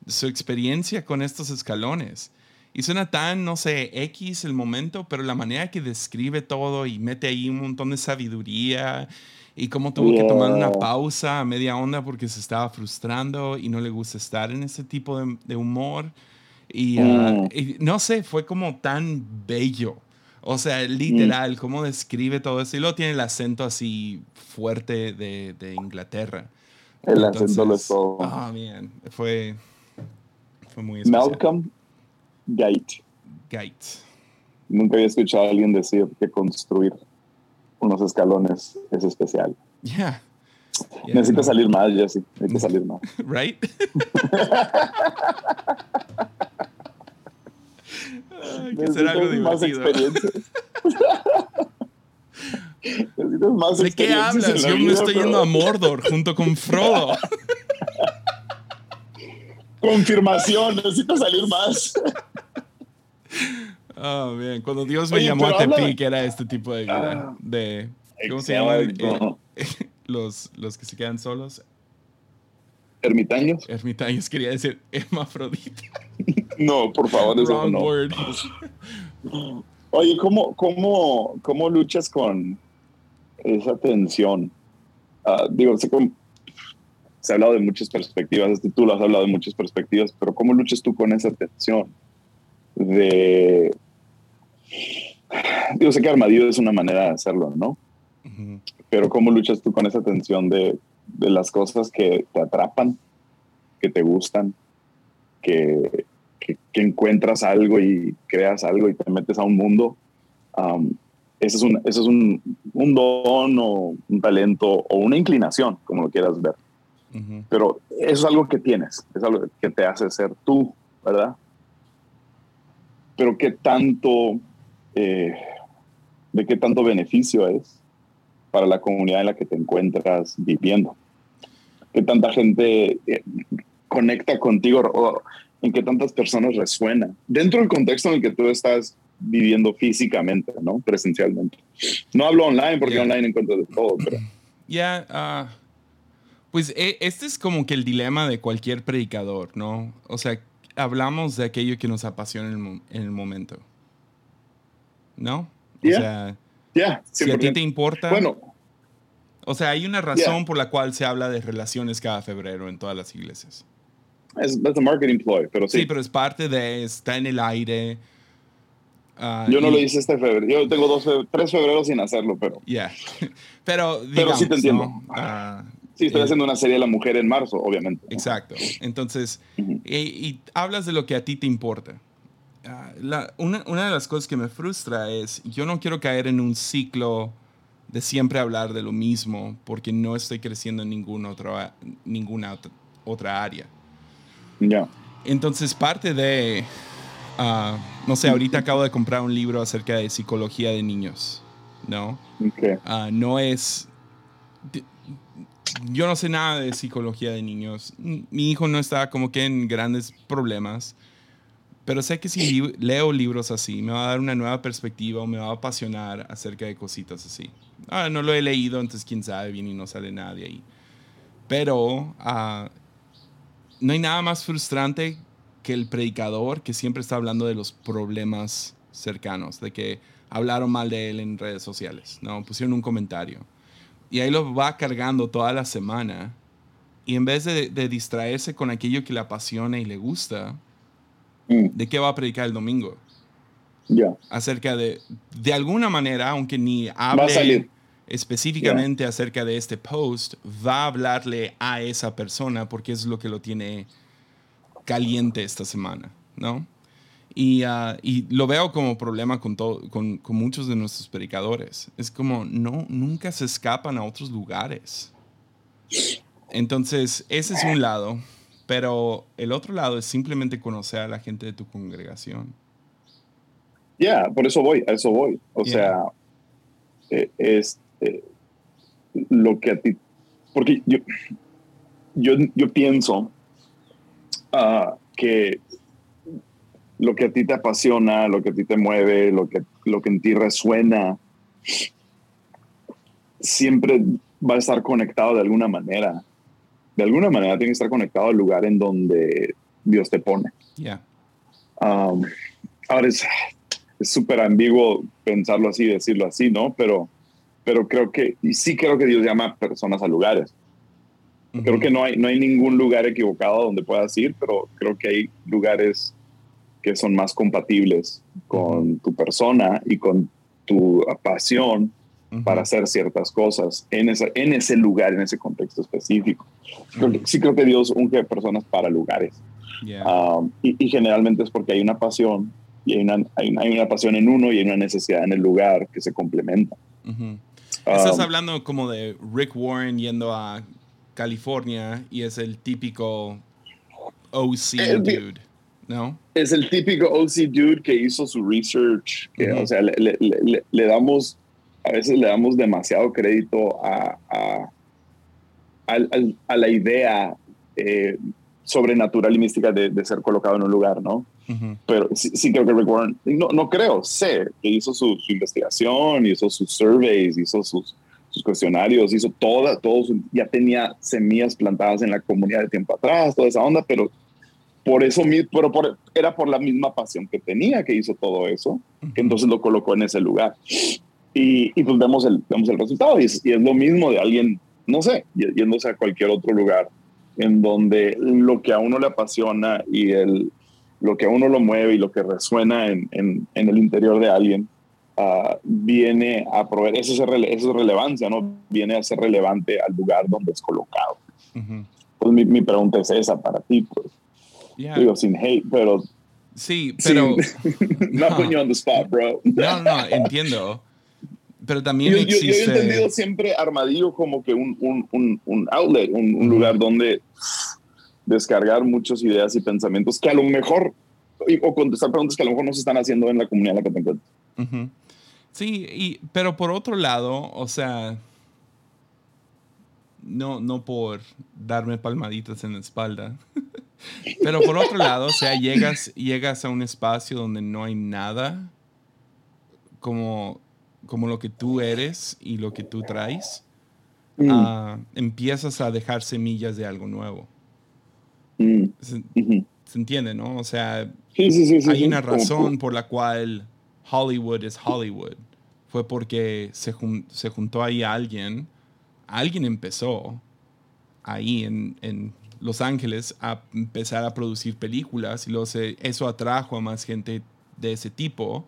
Su experiencia con estos escalones. Y suena tan, no sé, X el momento, pero la manera que describe todo y mete ahí un montón de sabiduría y cómo tuvo que tomar una pausa a media onda porque se estaba frustrando y no le gusta estar en ese tipo de, de humor. Y, ah, Mm. y no sé, fue como tan bello. O sea, literal, cómo describe todo eso. Y luego tiene el acento así fuerte de, de Inglaterra. El acento lo es todo. Ah, man, fue, fue muy especial. Malcolm Gate. Gate. Nunca había escuchado a alguien decir que construir unos escalones es especial. Yeah. Yeah, Necesita no. salir más, Jesse. Necesita salir más. Right? Hay que hacer algo más divertido. experiencias. Necesitas más ¿De qué hablas? la Yo me estoy bro. yendo a Mordor junto con Frodo. Confirmación, necesito salir más. Oh, bien. Cuando Dios me Oye, llamó a pero habla- Tepic era este tipo de vida. Ah, de, ¿Cómo se llama? Exacto. Eh, los, los que se quedan solos. ¿Ermitaños? Ermitaños quería decir hermafrodita. No, por favor, eso no. word. Oye, ¿cómo, cómo, ¿cómo luchas con esa tensión? Ah, digo, sé que se ha hablado de muchas perspectivas, este, tú lo has hablado de muchas perspectivas, pero ¿cómo luchas tú con esa tensión? De. Digo, sé que Armadillo es una manera de hacerlo, ¿no? Pero ¿cómo luchas tú con esa tensión de, de las cosas que te atrapan, que te gustan, que, que, que encuentras algo y creas algo y te metes a un mundo? Um, eso es, un, eso es un, un don o un talento o una inclinación, como lo quieras ver. Ujú. Pero eso es algo que tienes, es algo que te hace ser tú, ¿verdad? Pero qué tanto, eh, de qué tanto beneficio es para la comunidad en la que te encuentras viviendo. Qué tanta gente eh, conecta contigo o en qué tantas personas resuena dentro del contexto en el que tú estás viviendo físicamente, ¿no? Presencialmente. No hablo online porque Yeah. online encuentras de todo, pero Ya, ah, pues e- este es como que el dilema de cualquier predicador, ¿no? O sea, hablamos de aquello que nos apasiona en el, mo- en el momento. ¿No? O Yeah. sea, ya, si a ti 100%. te importa... Bueno, o sea, hay una razón Yeah. por la cual se habla de relaciones cada febrero en todas las iglesias. Es, un marketing ploy, pero sí. Sí, pero es parte de, está en el aire. ah, Yo no y- lo hice este febrero. Yo tengo dos, tres febreros sin hacerlo, pero Yeah. pero, Pero sí te entiendo. ¿no? Ah, sí, estoy eh, haciendo una serie de la mujer en marzo, obviamente. ¿no? Exacto. Entonces, Ujú. y, y hablas de lo que a ti te importa. Ah, la- una, una de las cosas que me frustra es, yo no quiero caer en un ciclo de siempre hablar de lo mismo porque no estoy creciendo en ninguna otra, ninguna ot- otra área. Ya. Entonces, parte de, ah, no sé, ahorita acabo de comprar un libro acerca de psicología de niños, ¿no? Ok. Ah, no es. Yo no sé nada de psicología de niños. Mi hijo no está como que en grandes problemas. Pero sé que si li- leo libros así, me va a dar una nueva perspectiva o me va a apasionar acerca de cositas así. Ah, no lo he leído, entonces quién sabe bien y no sale nada de ahí. Pero ah, no hay nada más frustrante que el predicador que siempre está hablando de los problemas cercanos, de que hablaron mal de él en redes sociales, ¿no? Pusieron un comentario. Y ahí lo va cargando toda la semana. Y en vez de, de distraerse con aquello que le apasiona y le gusta, Mm, ¿de qué va a predicar el domingo? Ya. Acerca de, de alguna manera, aunque ni hable específicamente acerca de este post, va a hablarle a esa persona porque es lo que lo tiene caliente esta semana, ¿no? Y, ah, y lo veo como problema con, todo, con, con muchos de nuestros predicadores. Es como, no, nunca se escapan a otros lugares. Entonces, ese es un lado, pero el otro lado es simplemente conocer a la gente de tu congregación. Ya, por eso voy, a eso voy. O Yeah. sea, eh, es eh, lo que a ti. Porque yo, yo, yo pienso ah, que lo que a ti te apasiona, lo que a ti te mueve, lo que, lo que en ti resuena, siempre va a estar conectado de alguna manera. De alguna manera tiene que estar conectado al lugar en donde Dios te pone. Ya. Um, ahora es es súper ambiguo pensarlo así, decirlo así, ¿no? Pero, pero creo que, y sí creo que Dios llama a personas a lugares. Creo que no hay, no hay ningún lugar equivocado donde puedas ir, pero creo que hay lugares que son más compatibles con tu persona y con tu pasión Ujú. para hacer ciertas cosas en, esa, en ese lugar, en ese contexto específico. Que- sí creo que Dios unge personas para lugares. Um, y, y generalmente es porque hay una pasión y hay una, hay, una, hay una pasión en uno y hay una necesidad en el lugar que se complementa. Ujú. Estás Um, hablando como de Rick Warren yendo a California y es el típico OC El di- dude, ¿no? es el típico OC dude que hizo su research, que, o sea, le, le- le- le damos, a veces le damos demasiado crédito a, a, a la idea eh, sobrenatural y mística de, de ser colocado en un lugar, ¿no? Pero sí, sí creo que Rick Warren, no, no creo, sé que hizo su, su investigación, hizo sus surveys, hizo sus, sus cuestionarios, hizo toda, todo su- ya tenía semillas plantadas en la comunidad de tiempo atrás, toda esa onda, pero por eso, pero por, era por la misma pasión que tenía que hizo todo eso, que entonces lo colocó en ese lugar. Y, y pues vemos el, vemos el resultado y es, y es lo mismo de alguien, no sé, yéndose a cualquier otro lugar en donde lo que a uno le apasiona y el, lo que a uno lo mueve y lo que resuena en, en, en el interior de alguien ah, viene a proveer, eso es, rele- eso es relevancia, ¿no? Viene a ser relevante al lugar donde es colocado. Ujú. Pues mi, mi pregunta es esa para ti, pues. Digo, sin hate, pero Sí, pero... not No. putting you on the spot, bro. No, no, entiendo. Pero también Yo, yo- yo he existe... entendido siempre Armadillo como que un, un, un, un outlet, un, un lugar donde descargar muchas ideas y pensamientos que a lo mejor, o contestar preguntas que a lo mejor no se están haciendo en la comunidad en la que te encuentras. Sí, y, pero por otro lado, o sea, no, no por darme palmaditas en la espalda, pero por otro lado, o sea, llegas, llegas a un espacio donde no hay nada como, como lo que tú eres y lo que tú traes, ah, empiezas a dejar semillas de algo nuevo. Mm, Se, entiende, ¿no? O sea, Sí, sí, sí. sí, hay una razón por la cual Hollywood es Hollywood. Fue porque se, jun- se juntó ahí alguien, alguien empezó ahí en, en Los Ángeles a empezar a producir películas y luego eso atrajo a más gente de ese tipo.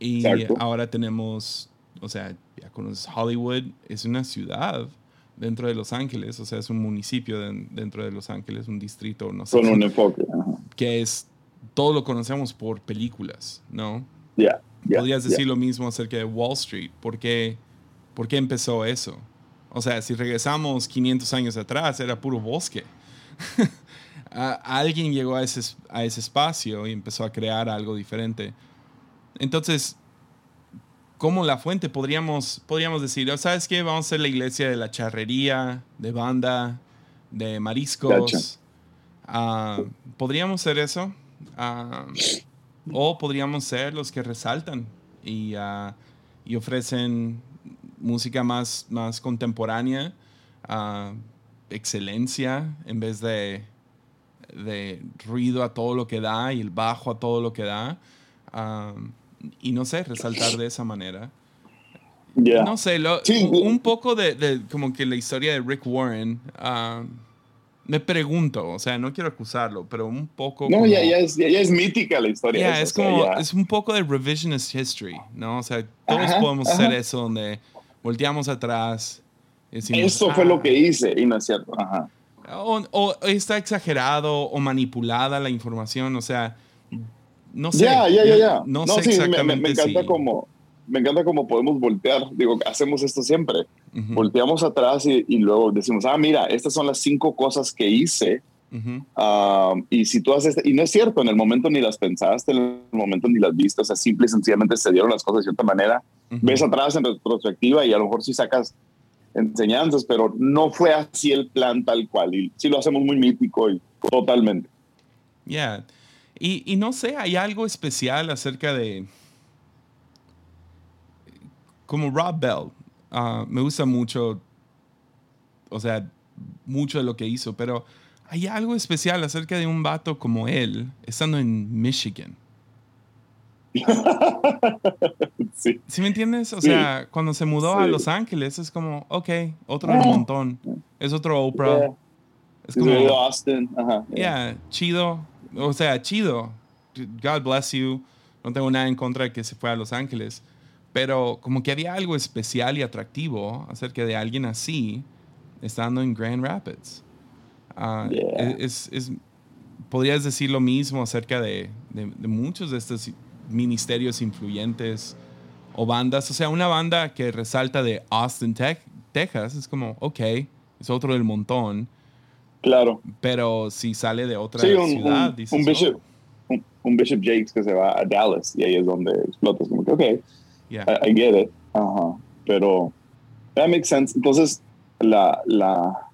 Y ahora tenemos, o sea, ya conoces Hollywood, es una ciudad dentro de Los Ángeles, o sea, es un municipio dentro de Los Ángeles, un distrito, no sé. Con un enfoque. Que es, todo lo conocemos por películas, ¿no? Ya. Podrías decir lo mismo acerca de Wall Street. ¿Por qué, ¿Por qué empezó eso? O sea, si regresamos 500 años atrás, era puro bosque. alguien llegó a ese, a ese espacio y empezó a crear algo diferente. Entonces, como la fuente podríamos, podríamos decir, oh, ¿sabes qué? Vamos a ser la iglesia de la charrería, de banda, de mariscos. Ah, ¿Podríamos ser eso? Ah, o podríamos ser los que resaltan y, ah, y ofrecen música más, más contemporánea, excelencia, en vez de, de, ruido a todo lo que da y el bajo a todo lo que da. y no sé, resaltar de esa manera. No sé, un, poco de, como que la historia de Rick Warren me pregunto, o sea, no quiero acusarlo, pero un poco... No, ya, ya, es, ya, es, mítica la historia. es como, es un poco de revisionist history, ¿no? O sea, todos podemos hacer eso donde volteamos atrás. Eso fue lo ah". que hice y no es cierto. Ajá. O, está exagerado o manipulada la información, o sea, no sé. Ya, ya, ya, ya. No, sé exactamente me, encanta como me encanta cómo podemos voltear. Digo, hacemos esto siempre. Volteamos atrás y, luego decimos, ah, mira, estas son las cinco cosas que hice. Ah, y si tú haces, y no es cierto, en el momento ni las pensaste, en el momento ni las viste, o sea, simple y sencillamente se dieron las cosas de cierta manera. Ves atrás en retrospectiva y a lo mejor sí sacas enseñanzas, pero no fue así el plan tal cual. Y sí lo hacemos muy mítico y totalmente. Ya. Y, y no sé, hay algo especial acerca de como Rob Bell, ah, me gusta mucho, o sea, mucho de lo que hizo, pero hay algo especial acerca de un vato como él, estando en Michigan. sí. ¿Sí me entiendes? O sea, cuando se mudó a Los Ángeles es como, ok, otro del montón. Es otro Oprah. Es como, Austin. yeah, chido. O sea, chido. God bless you. No tengo nada en contra de que se fue a Los Ángeles. Pero como que había algo especial y atractivo acerca de alguien así estando en Grand Rapids. Ah, es, podrías decir lo mismo acerca de, de, muchos de estos ministerios influyentes o bandas. O sea, una banda que resalta de Austin, Texas, es como, ok, es otro del montón. Claro. Pero si sale de otra ciudad, un, dices, un Bishop, oh". un, Bishop Jakes que se va a Dallas y ahí es donde explota. Es como que, ok I, get it. Pero that makes sense. Entonces, la, la,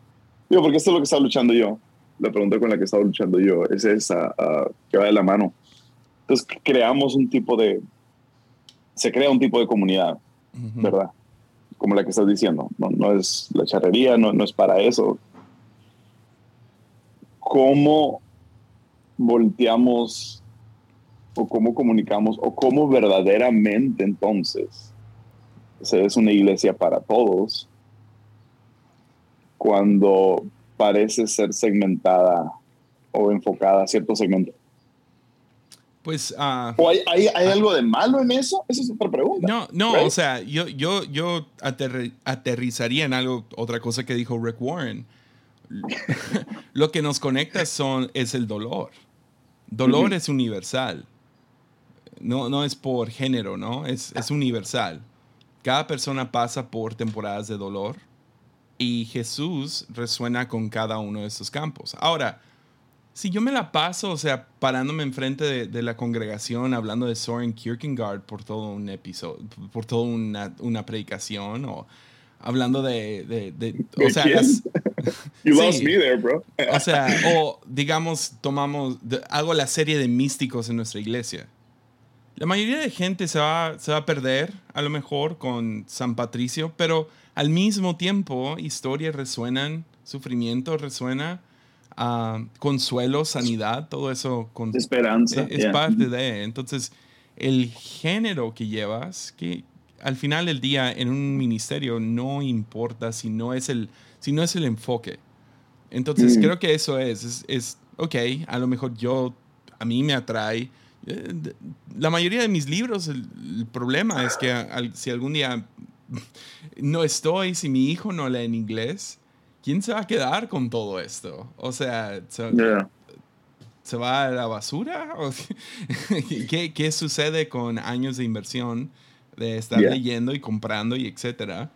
digo, porque esto es lo que estaba luchando yo. La pregunta con la que estaba luchando yo es esa, uh, que va de la mano. Entonces, creamos un tipo de, se crea un tipo de comunidad, ¿verdad? Como la que estás diciendo. No, no es la charrería, no, no es para eso. ¿Cómo volteamos o cómo comunicamos o cómo verdaderamente entonces se es una iglesia para todos cuando parece ser segmentada o enfocada a cierto segmento. Pues. Uh, ¿O hay, hay, hay algo de malo en eso? Esa es otra pregunta. No, no, o sea, yo, yo, yo aterrizaría en algo, otra cosa que dijo Rick Warren. Lo que nos conecta son, es el dolor. Dolor es universal no, no es por género, ¿no? Es, es universal. Cada persona pasa por temporadas de dolor y Jesús resuena con cada uno de esos campos. Ahora, si yo me la paso, o sea, parándome enfrente de, de la congregación hablando de Soren Kierkegaard por todo un episodio, por toda una, una predicación o hablando de, de, o sea, you lost me there, bro. o sea, o digamos, tomamos, hago la serie de místicos en nuestra iglesia. La mayoría de gente se va, se va a perder, a lo mejor, con San Patricio, pero al mismo tiempo, historias resuenan, sufrimiento resuena, uh, consuelo, sanidad, todo eso. Con, Esperanza. Es, parte de. Entonces, el género que llevas, que al final del día en un ministerio no importa si no es el, si no es el enfoque. Entonces creo que eso es, es, es, ok, a lo mejor yo, a mí me atrae. Eh, la mayoría de mis libros, el, problema es que si algún día no estoy, si mi hijo no lee en inglés, ¿quién se va a quedar con todo esto? O sea, ¿se, va a la basura? ¿Qué, ¿Qué, sucede con años de inversión de estar leyendo y comprando y etcétera?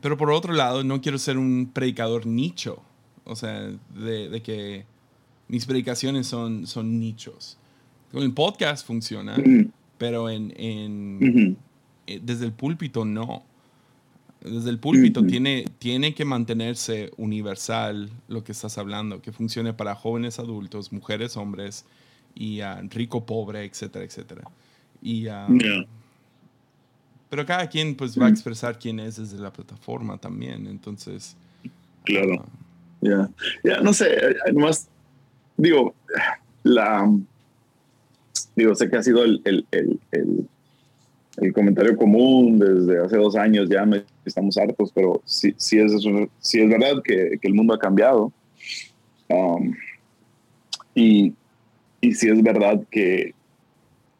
pero por otro lado, no quiero ser un predicador nicho. O sea, de, que mis predicaciones son, son nichos. Con el podcast funciona, pero en, en eh, desde el púlpito no desde el púlpito tiene, tiene que mantenerse universal lo que estás hablando, que funcione para jóvenes adultos, mujeres, hombres, y rico, pobre, etcétera, etcétera. Y, Pero cada quien pues va a expresar quién es desde la plataforma también, entonces... Claro. Ya, ya no sé, nomás digo, la... Digo, sé que ha sido el, el, el el comentario común desde hace dos años ya me, estamos hartos, pero sí, sí, es, sí es verdad que, que, el mundo ha cambiado. Um, y, y sí es verdad que,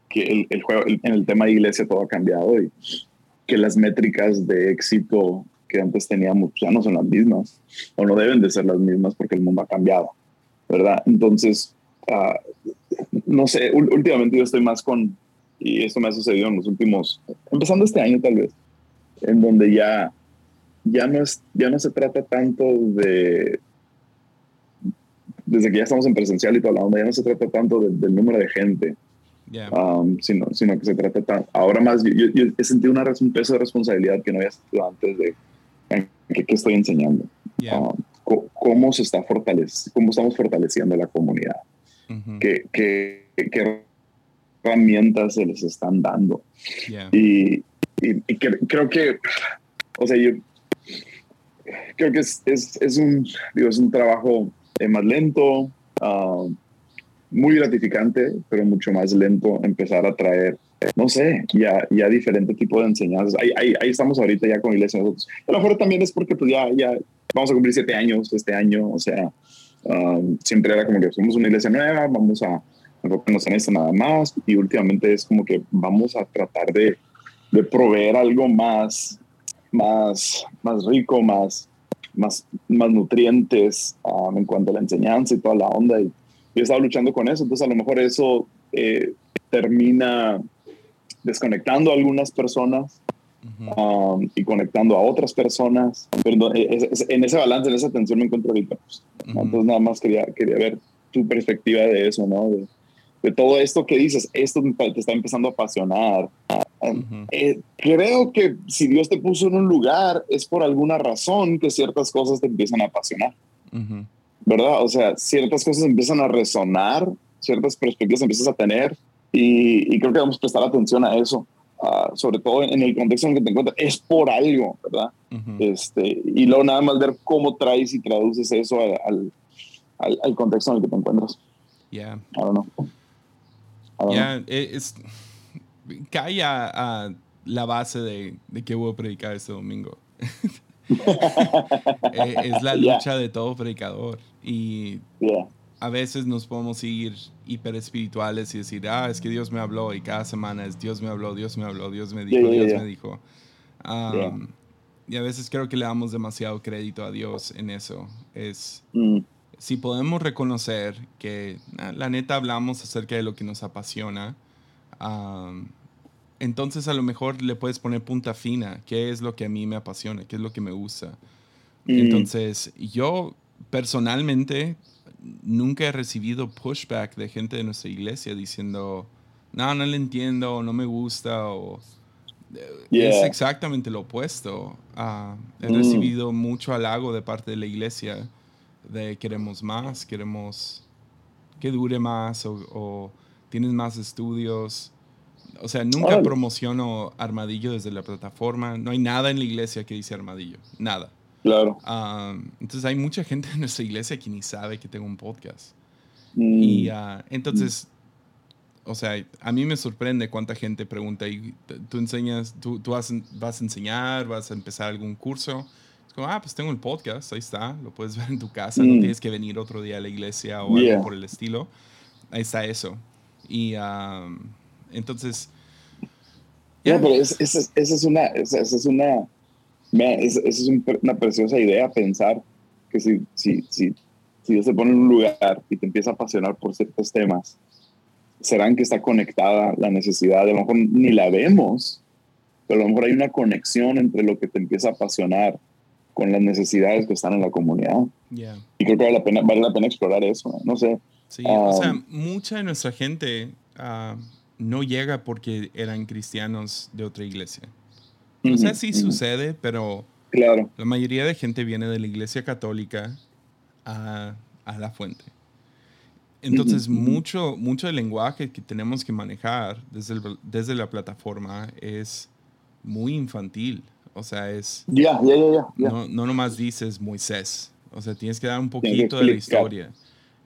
que el, el juego, en el tema de iglesia todo ha cambiado y que las métricas de éxito que antes teníamos ya no son las mismas o no deben de ser las mismas porque el mundo ha cambiado, ¿verdad? Entonces, uh, no sé, últimamente yo estoy más con, y esto me ha sucedido en los últimos, empezando este año tal vez, en donde ya, ya, no, es, ya no se trata tanto de, desde que ya estamos en presencial y toda la onda, ya no se trata tanto del número de gente, um, sino, sino que se trata tanto, ahora más, yo, he sentido una, un peso de responsabilidad que no había sentido antes de qué estoy enseñando. Um, cómo se está fortaleciendo, cómo estamos fortaleciendo la comunidad. que, que, que herramientas se les están dando. Y, creo que, o sea, yo creo que es, es, es un, digo, es un trabajo eh, más lento, ah, muy gratificante, pero mucho más lento empezar a traer, no sé, ya, ya diferente tipo de enseñanzas. Ahí, ahí, ahí estamos ahorita ya con Iglesia nosotros. A lo mejor también es porque pues ya, ya vamos a cumplir siete años este año, o sea, ah, siempre era como que somos una iglesia nueva, vamos a enfocarnos en esto nada más y últimamente es como que vamos a tratar de, de proveer algo más, más, más rico, más, más, más nutrientes um, en cuanto a la enseñanza y toda la onda. Y yo he estado luchando con eso, entonces a lo mejor eso eh, termina desconectando a algunas personas um, y conectando a otras personas. Pero en ese balance, en esa tensión me encuentro ahorita. Pues, entonces nada más quería, quería ver tu perspectiva de eso, ¿no? de todo esto que dices, esto te está empezando a apasionar. Eh, creo que si Dios te puso en un lugar es por alguna razón que ciertas cosas te empiezan a apasionar. ¿Verdad? O sea, ciertas cosas empiezan a resonar, ciertas perspectivas empiezas a tener y, creo que vamos a prestar atención a eso. Ah, sobre todo en el contexto en el que te encuentras, es por algo, ¿verdad? este, y luego nada más ver cómo traes y traduces eso al, al, al contexto en el que te encuentras. Yeah. I don't know. Ya, e, es, cae a, la base de, de qué voy a predicar este domingo. Eh, es la lucha de todo predicador. Y a veces nos podemos ir hiper espirituales y decir, ah, es que Dios me habló. Y cada semana es Dios me habló, Dios me habló, Dios me dijo, Dios me dijo. y a veces creo que le damos demasiado crédito a Dios en eso. Es. Mm si podemos reconocer que ah, la neta hablamos acerca de lo que nos apasiona, entonces a lo mejor le puedes poner punta fina, qué es lo que a mí me apasiona, qué es lo que me gusta. Mm. Entonces, yo personalmente nunca he recibido pushback de gente de nuestra iglesia diciendo, no, no le entiendo, no me gusta, o eh, es exactamente lo opuesto. Ah, he mm. recibido mucho halago de parte de la iglesia de queremos más, queremos que dure más o, tienes más estudios. O sea, nunca promociono Armadillo desde la plataforma. No hay nada en la iglesia que dice Armadillo. Nada. Claro. entonces hay mucha gente en nuestra iglesia que ni sabe que tengo un podcast. Mm. Y ah, entonces, o sea, a mí me sorprende cuánta gente pregunta, ¿y tú enseñas, tú, tú vas, vas, a enseñar, vas a empezar algún curso? Como, ah, pues tengo el podcast, ahí está, lo puedes ver en tu casa, no Mm. tienes que venir otro día a la iglesia o Yeah. algo por el estilo. Ahí está eso. Y um, entonces... No, yeah. pero es- esa es, es una, esa, es una, esa, es una preciosa idea pensar que si, si, si, si Dios te pone en un lugar y te empieza a apasionar por ciertos temas, serán que está conectada la necesidad, a lo mejor ni la vemos, pero a lo mejor hay una conexión entre lo que te empieza a apasionar con las necesidades que están en la comunidad. Yeah. Y creo que vale la pena, vale la pena explorar eso, no sé. Sí, o sea, Um, mucha de nuestra gente ah, no llega porque eran cristianos de otra iglesia. O sea, Ujú, sí ujú. sucede, pero Claro. la mayoría de gente viene de la iglesia católica a, a la fuente. Entonces, mucho, mucho del lenguaje que tenemos que manejar desde, el- desde la plataforma es muy infantil. O sea, es, Ya, ya, ya, ya, no, no nomás dices Moisés. O sea, tienes que dar un poquito de la historia.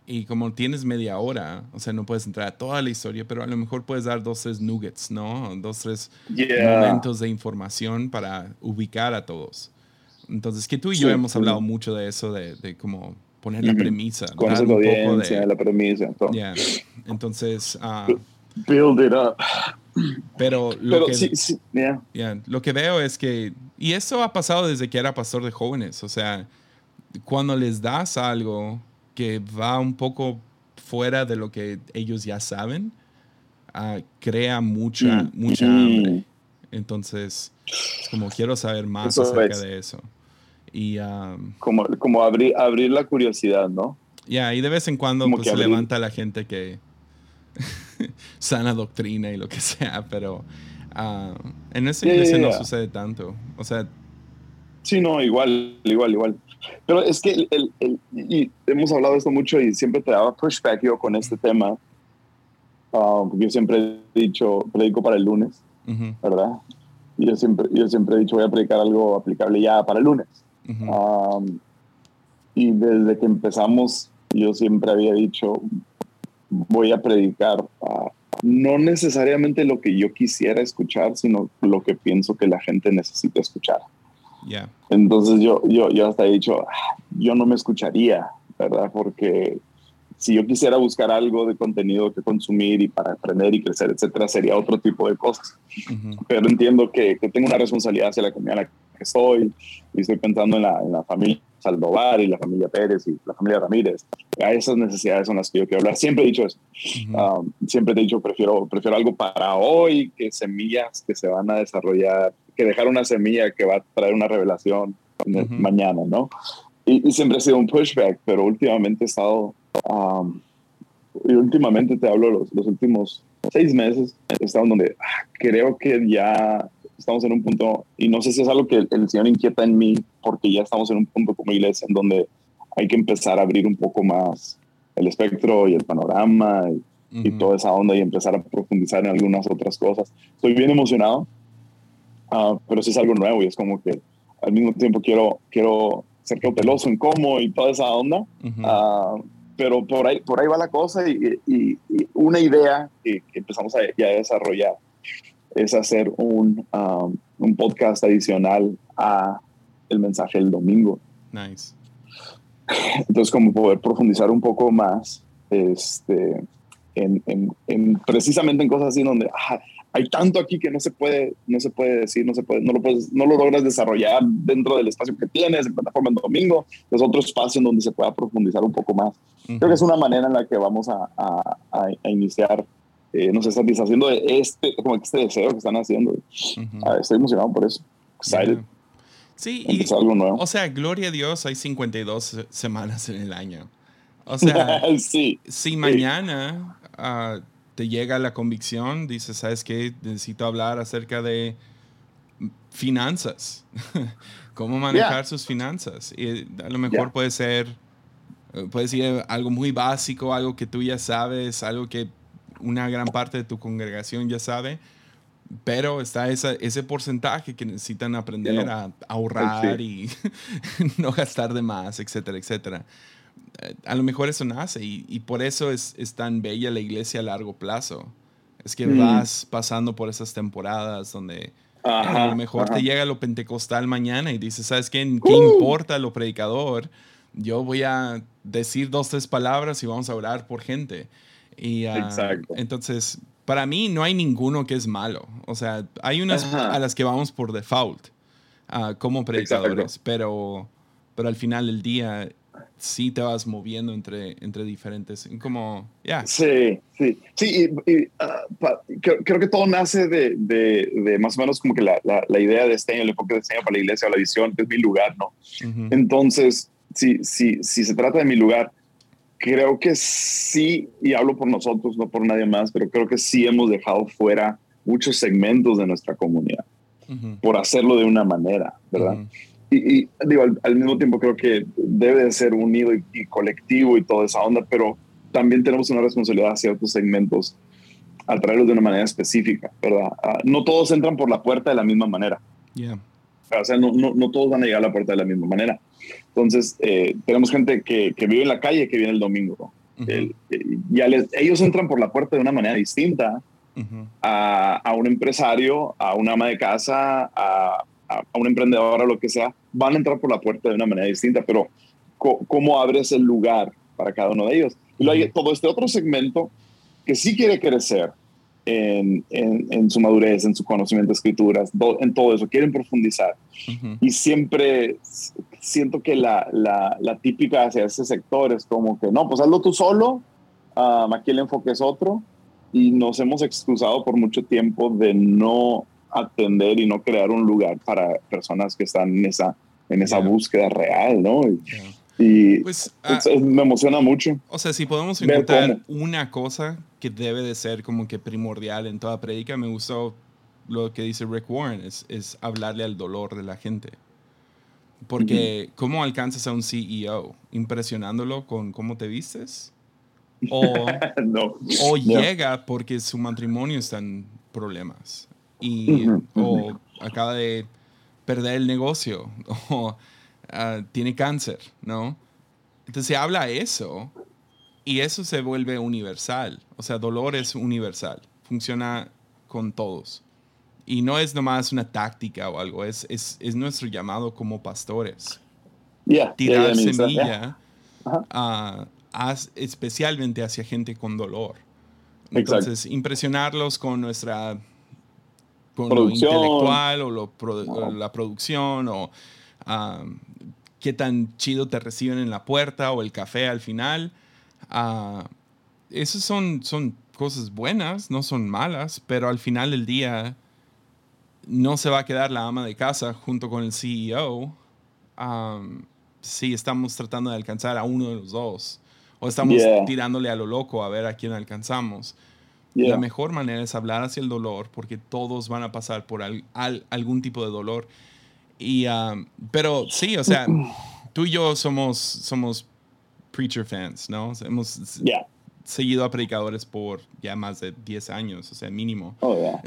Y como tienes media hora, o sea, no puedes entrar a toda la historia, pero a lo mejor puedes dar dos, tres nuggets, ¿no? Dos, tres Yeah. momentos de información para ubicar a todos. Entonces, que tú y yo Sí, hemos sí. hablado mucho de eso, de, de como poner la premisa. Conocer la audiencia, de... la premisa, todo. Yeah. Entonces, ah, Build it up. Pero lo Pero que... sí, sí, yeah. Ya, Lo que veo es que, y eso ha pasado desde que era pastor de jóvenes, o sea, cuando les das algo que va un poco fuera de lo que ellos ya saben, ah, crea mucha, Mm, mucha mm. hambre. Entonces, es como quiero saber más Eso acerca es. de eso. Y um, Como, como abrir, abrir la curiosidad, ¿no? ya, y de vez en cuando Como pues, se levanta la gente que sana doctrina y lo que sea, pero ah, en esa Ya, ya, iglesia no sucede tanto. O sea, Sí, no, igual, igual, igual. Pero es que el, el- el- y hemos hablado de esto mucho y siempre te daba pushback yo con este tema. Ah, porque yo siempre he dicho, predico para el lunes, ¿verdad? Y yo siempre, yo siempre he dicho, voy a predicar algo aplicable ya para el lunes. Um, y desde que empezamos, yo siempre había dicho, voy a predicar ah, no necesariamente lo que yo quisiera escuchar, sino lo que pienso que la gente necesita escuchar. Ya. Entonces yo, yo, yo hasta he dicho, "Ah, yo no me escucharía, ¿verdad? Porque si yo quisiera buscar algo de contenido que consumir y para aprender y crecer, etcétera, sería otro tipo de cosas ujú, pero entiendo que, que tengo una responsabilidad hacia la comunidad en la que estoy y estoy pensando en la, en la familia Saldovar y la familia Pérez y la familia Ramírez. A esas necesidades son las que yo quiero hablar. Siempre he dicho eso. ujú. Um, siempre te he dicho, prefiero, prefiero algo para hoy que semillas que se van a desarrollar, que dejar una semilla que va a traer una revelación el- Ujú. mañana, ¿no? Y, y siempre ha sido un pushback, pero últimamente he estado, um, y últimamente te hablo los, los últimos seis meses, en donde ah, creo que ya estamos en un punto, y no sé si es algo que el, el Señor inquieta en mí, porque ya estamos en un punto como iglesia en donde hay que empezar a abrir un poco más el espectro y el panorama y, y Ujú. toda esa onda y empezar a profundizar en algunas otras cosas. Estoy bien emocionado, ah, pero sí es algo nuevo y es como que al mismo tiempo quiero, quiero ser cauteloso en cómo y toda esa onda. Ujú. Ah, pero por ahí, por ahí va la cosa y, y- y una idea que, empezamos a, ya a desarrollar es hacer un, um, un podcast adicional a el mensaje del domingo. Nice. Entonces, como poder profundizar un poco más este, en, en- en precisamente en cosas así donde ah, hay tanto aquí que no se puede, no se puede decir, no se puede, no lo puedes, no lo logras desarrollar dentro del espacio que tienes, en plataforma en domingo, es otro espacio en donde se pueda profundizar un poco más. Creo que es una manera en la que vamos a, a- a- a iniciar, eh, no sé, satisfaciendo de este, como este deseo que están haciendo. Ujú. Ah, estoy emocionado por eso. Excited. Yeah. Sí, y, algo nuevo. o sea, gloria a Dios, hay 52 se- semanas en el año. O sea, sí. si mañana ah, te llega la convicción, dices, ¿sabes qué? Necesito hablar acerca de finanzas. Cómo manejar Yeah. sus finanzas. Y a lo mejor Yeah. puede ser, eh, puede ser algo muy básico, algo que tú ya sabes, algo que una gran parte de tu congregación ya sabe. Pero está esa, ese porcentaje que necesitan aprender no. a ahorrar y no gastar de más, etcétera, etcétera. A lo mejor eso nace y, y por eso es, es tan bella la iglesia a largo plazo. Es que Mm. vas pasando por esas temporadas donde a lo mejor te llega lo pentecostal mañana y dices, ¿sabes qué? ¿Qué importa lo predicador? Yo voy a decir dos, tres palabras y vamos a orar por gente. Y, ah, Exacto. Entonces, para mí no hay ninguno que es malo. O sea, hay unas a las que vamos por default uh, como predicadores, pero, pero al final del día sí te vas moviendo entre, entre diferentes, como, ya. Sí, sí, sí, y, ah, creo, que todo nace de, de, más o menos como que la, la, idea de este año, el enfoque de este año para la iglesia o la visión, que es mi lugar, ¿no? Entonces, si, si, si se trata de mi lugar, creo que sí, y hablo por nosotros, no por nadie más, pero creo que sí hemos dejado fuera muchos segmentos de nuestra comunidad por hacerlo de una manera, ¿verdad? Y, digo, al, mismo tiempo creo que debe de ser unido y, colectivo y toda esa onda, pero también tenemos una responsabilidad hacia otros segmentos al traerlos de una manera específica, ¿verdad? Ah, no todos entran por la puerta de la misma manera. O sea, no, no, no, todos van a llegar a la puerta de la misma manera. Entonces, eh, tenemos gente que, que, vive en la calle que viene el domingo. ya ellos entran por la puerta de una manera distinta a, a, un empresario, a una ama de casa, a a, un emprendedor o lo que sea, van a entrar por la puerta de una manera distinta, pero ¿cómo abres el lugar para cada uno de ellos? Y luego hay todo este otro segmento que sí quiere crecer en, en, su madurez, en su conocimiento de escrituras, en todo eso, quieren profundizar. Y siempre siento que la, la, la, típica hacia ese sector es como que, no, pues hazlo tú solo, um, aquí el enfoque es otro, y nos hemos excusado por mucho tiempo de no atender y no crear un lugar para personas que están en esa, en esa búsqueda real, ¿no? Y, pues, ah, me emociona mucho. O sea, si podemos encontrar una cosa que debe de ser como que primordial en toda prédica, me gustó lo que dice Rick Warren, es, es hablarle al dolor de la gente. Porque, ¿cómo alcanzas a un CEO? ¿Impresionándolo con cómo te vistes? O, no, o llega porque su matrimonio está en problemas y, o acaba de perder el negocio o ah, tiene cáncer, ¿no? Entonces se habla eso y eso se vuelve universal. O sea, dolor es universal, funciona con todos. Y no es nomás una táctica o algo, es, es, es nuestro llamado como pastores. Tirar semilla, especialmente hacia gente con dolor. Entonces, impresionarlos con nuestra con lo intelectual o la producción o qué tan chido te reciben en la puerta o el café al final. Uh, esas son, son cosas buenas, no son malas, pero al final del día no se va a quedar la ama de casa junto con el CEO si estamos tratando de alcanzar a uno de los dos o estamos tirándole a lo loco a ver a quién alcanzamos. La mejor manera es hablar hacia el dolor porque todos van a pasar por algún tipo de dolor. Y, um, pero sí, o sea, tú y yo somos, somos preacher fans, ¿no? Hemos seguido a predicadores por ya más de 10 años, o sea, mínimo. Oh, yeah.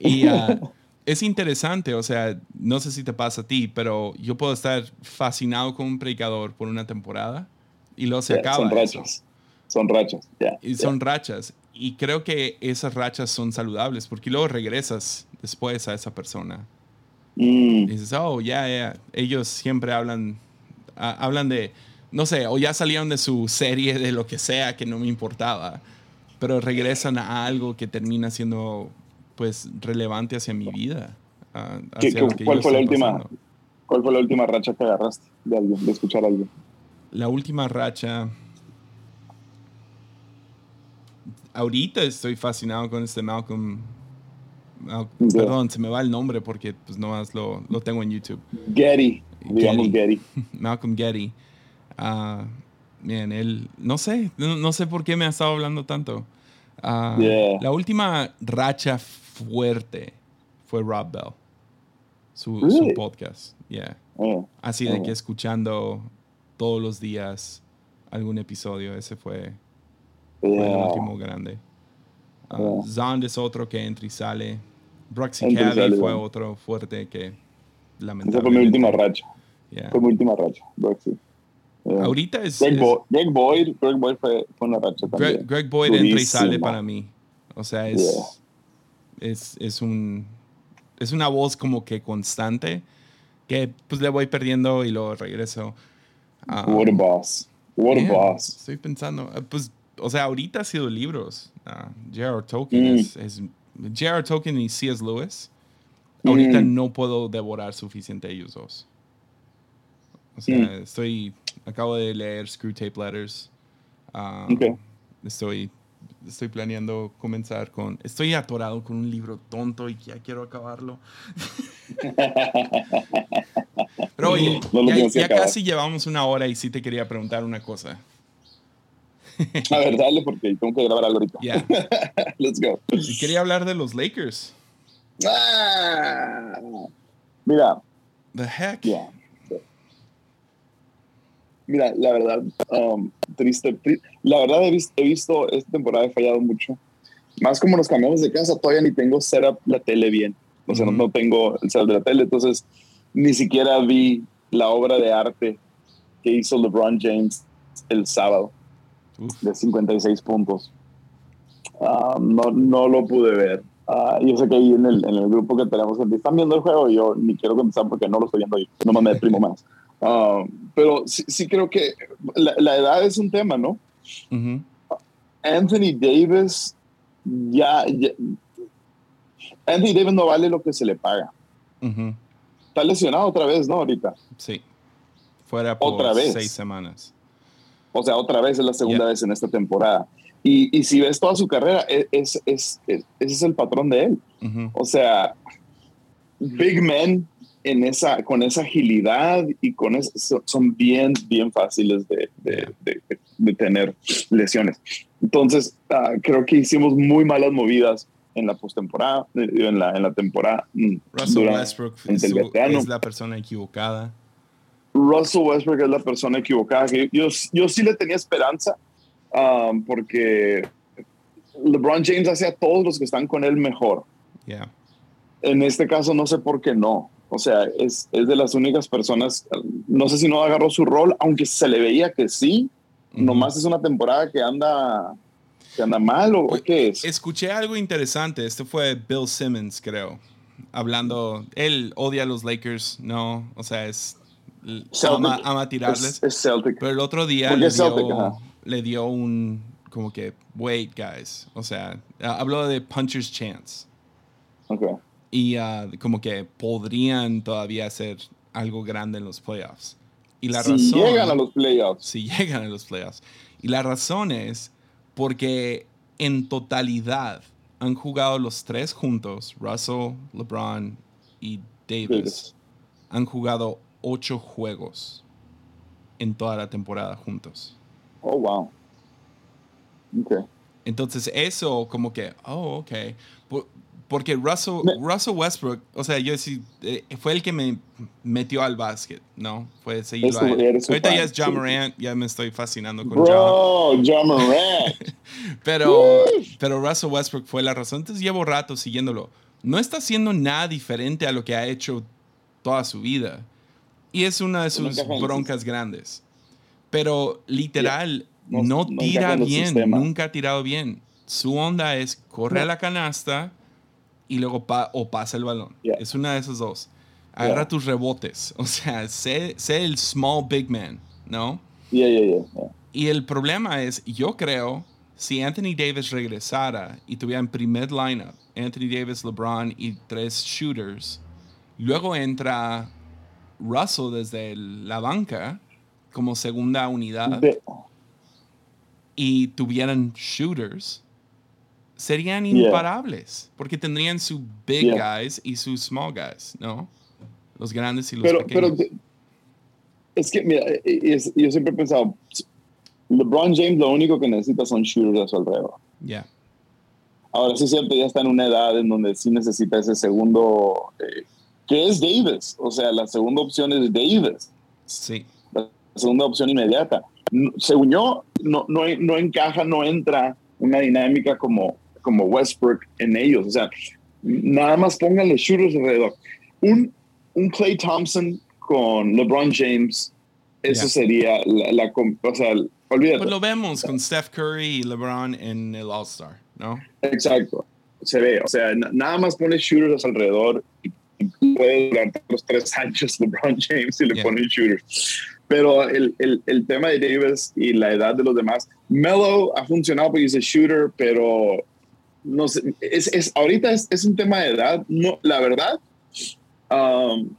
y uh, es interesante, o sea, no sé si te pasa a ti, pero yo puedo estar fascinado con un predicador por una temporada y luego se acaba. Son. Son rachas. y son rachas y creo que esas rachas son saludables porque luego regresas después a esa persona. Mm. Y dices, oh, ya, ya. Ellos siempre hablan, hablan de, no sé, o ya salieron de su serie de lo que sea que no me importaba, pero regresan a algo que termina siendo, pues, relevante hacia mi vida. cuál, fue la última, ¿Cuál fue la última racha que agarraste de alguien, de escuchar a alguien? La última racha ahorita estoy fascinado con este Malcolm. Perdón, se me va el nombre porque pues nomás lo, lo tengo en YouTube. Getty, digamos Getty. Malcolm Getty. Uh, bien, él, no sé, no, sé por qué me ha estado hablando tanto. Ah, la última racha fuerte fue Rob Bell, su, podcast. Yeah. Oh, Así de que oh. escuchando todos los días algún episodio, ese fue fue el último grande. Uh, Zond es otro que entra y sale. Broxy Cali fue otro fuerte que lamentablemente. Esa fue mi última racha. Fue mi última racha, Broxy. Ahorita es Greg, Boyd, Greg Boyd fue, fue, una racha también. Greg, Boyd entra y sale para mí. O sea, es, es, es un es una voz como que constante que pues le voy perdiendo y luego regreso. Uh, What a boss. What a boss. Estoy pensando, eh, pues, o sea, ahorita ha sido libros. Uh, J.R. Tolkien mm. es, es J.R. Tolkien y C.S. Lewis. Ahorita mm. no puedo devorar suficiente ellos dos. O sea, mm. estoy, acabo de leer Screw Tape Letters. Um, estoy, estoy planeando comenzar con, estoy atorado con un libro tonto y ya quiero acabarlo. Pero oye, ya, casi llevamos una hora y sí te quería preguntar una cosa. A ver, dale porque tengo que grabar algo ahorita. Yeah. Let's go. quería hablar de los Lakers. Ah, mira. The heck. Yeah. Mira, la verdad, um, triste, La verdad, he visto, he visto, esta temporada he fallado mucho. Más como nos cambiamos de casa, todavía ni tengo setup la tele bien. O sea, no, tengo el setup de la tele. Entonces, ni siquiera vi la obra de arte que hizo LeBron James el sábado de 56 puntos. Ah, no, no lo pude ver. Uh, yo sé que ahí en el, en el grupo que tenemos gente están viendo el juego y yo ni quiero contestar porque no lo estoy viendo yo, no me deprimo más. Uh, pero sí, sí, creo que la, la, edad es un tema, ¿no? Anthony Davis ya, Anthony Davis no vale lo que se le paga. Está lesionado otra vez, ¿no? Ahorita. Sí. Fuera por otra vez. seis semanas. O sea, otra vez es la segunda vez en esta temporada. Y, y, si ves toda su carrera, e, es, es, ese es el patrón de él. O sea, big men en esa, con esa agilidad y con eso, son bien, bien fáciles de, de, de, tener lesiones. Entonces, ah, creo que hicimos muy malas movidas en la postemporada, eh, en la, en la temporada. Mm, Russell Westbrook es, la persona equivocada. Russell Westbrook es la persona equivocada. Yo, yo, sí le tenía esperanza um, porque LeBron James hace a todos los que están con él mejor. En este caso no sé por qué no. O sea, es, es, de las únicas personas, no sé si no agarró su rol, aunque se le veía que sí. Nomás es una temporada que anda, que anda mal o, qué es. Escuché algo interesante. Este fue Bill Simmons, creo. Hablando, él odia a los Lakers, ¿no? O sea, es ama, ama, tirarles. Es, Celtic. Pero el otro día le dio, le dio, un como que, wait, guys. O sea, habló de puncher's chance. Okay. Y uh, como que podrían todavía hacer algo grande en los playoffs. Y la si razón, llegan a los playoffs. Si llegan a los playoffs. Y la razón es porque en totalidad han jugado los tres juntos, Russell, LeBron y Davis. Han jugado ocho juegos en toda la temporada juntos. Oh, wow. Okay. Entonces eso como que, oh, ok. Porque Russell, Russell Westbrook, o sea, yo sí, eh, fue el que me metió al básquet, ¿no? Fue seguido a él. Ahorita ya es John Morant, ya me estoy fascinando con Bro, John. Morant. pero, pero Russell Westbrook fue la razón. Entonces llevo rato siguiéndolo. No está haciendo nada diferente a lo que ha hecho toda su vida. Y es una de sus broncas grandes. Pero literal, no, tira bien, nunca ha tirado bien. Su onda es corre a la canasta y luego o pasa el balón. Es una de esas dos. Agarra tus rebotes. O sea, sé, sé, el small big man, ¿no? y el problema es, yo creo, si Anthony Davis regresara y tuviera en primer lineup Anthony Davis, LeBron y tres shooters, luego entra Russell desde la banca como segunda unidad y tuvieran shooters, serían imparables porque tendrían su big guys y sus small guys, ¿no? Los grandes y los pequeños. Pero es que, mira, yo siempre he pensado, LeBron James lo único que necesita son shooters a su alrededor. Ya. Ahora sí es cierto, ya está en una edad en donde sí necesita ese segundo eh, que es Davis. O sea, la segunda opción es Davis. Sí. La segunda opción inmediata. Según yo, no, no, no encaja, no entra una dinámica como, como Westbrook en ellos. O sea, nada más pónganle shooters alrededor. Un, un Clay Thompson con LeBron James, eso sería la, la, o sea, olvídate. Pues lo vemos con Steph Curry y LeBron en el All-Star, ¿no? Exacto. se ve. O sea, nada más pone shooters alrededor y puede durante los tres años LeBron James y le pone shooters. Pero el, el, el, tema de Davis y la edad de los demás, Melo ha funcionado porque es shooter, pero no sé, es, es ahorita es, es, un tema de edad. No, la verdad, um,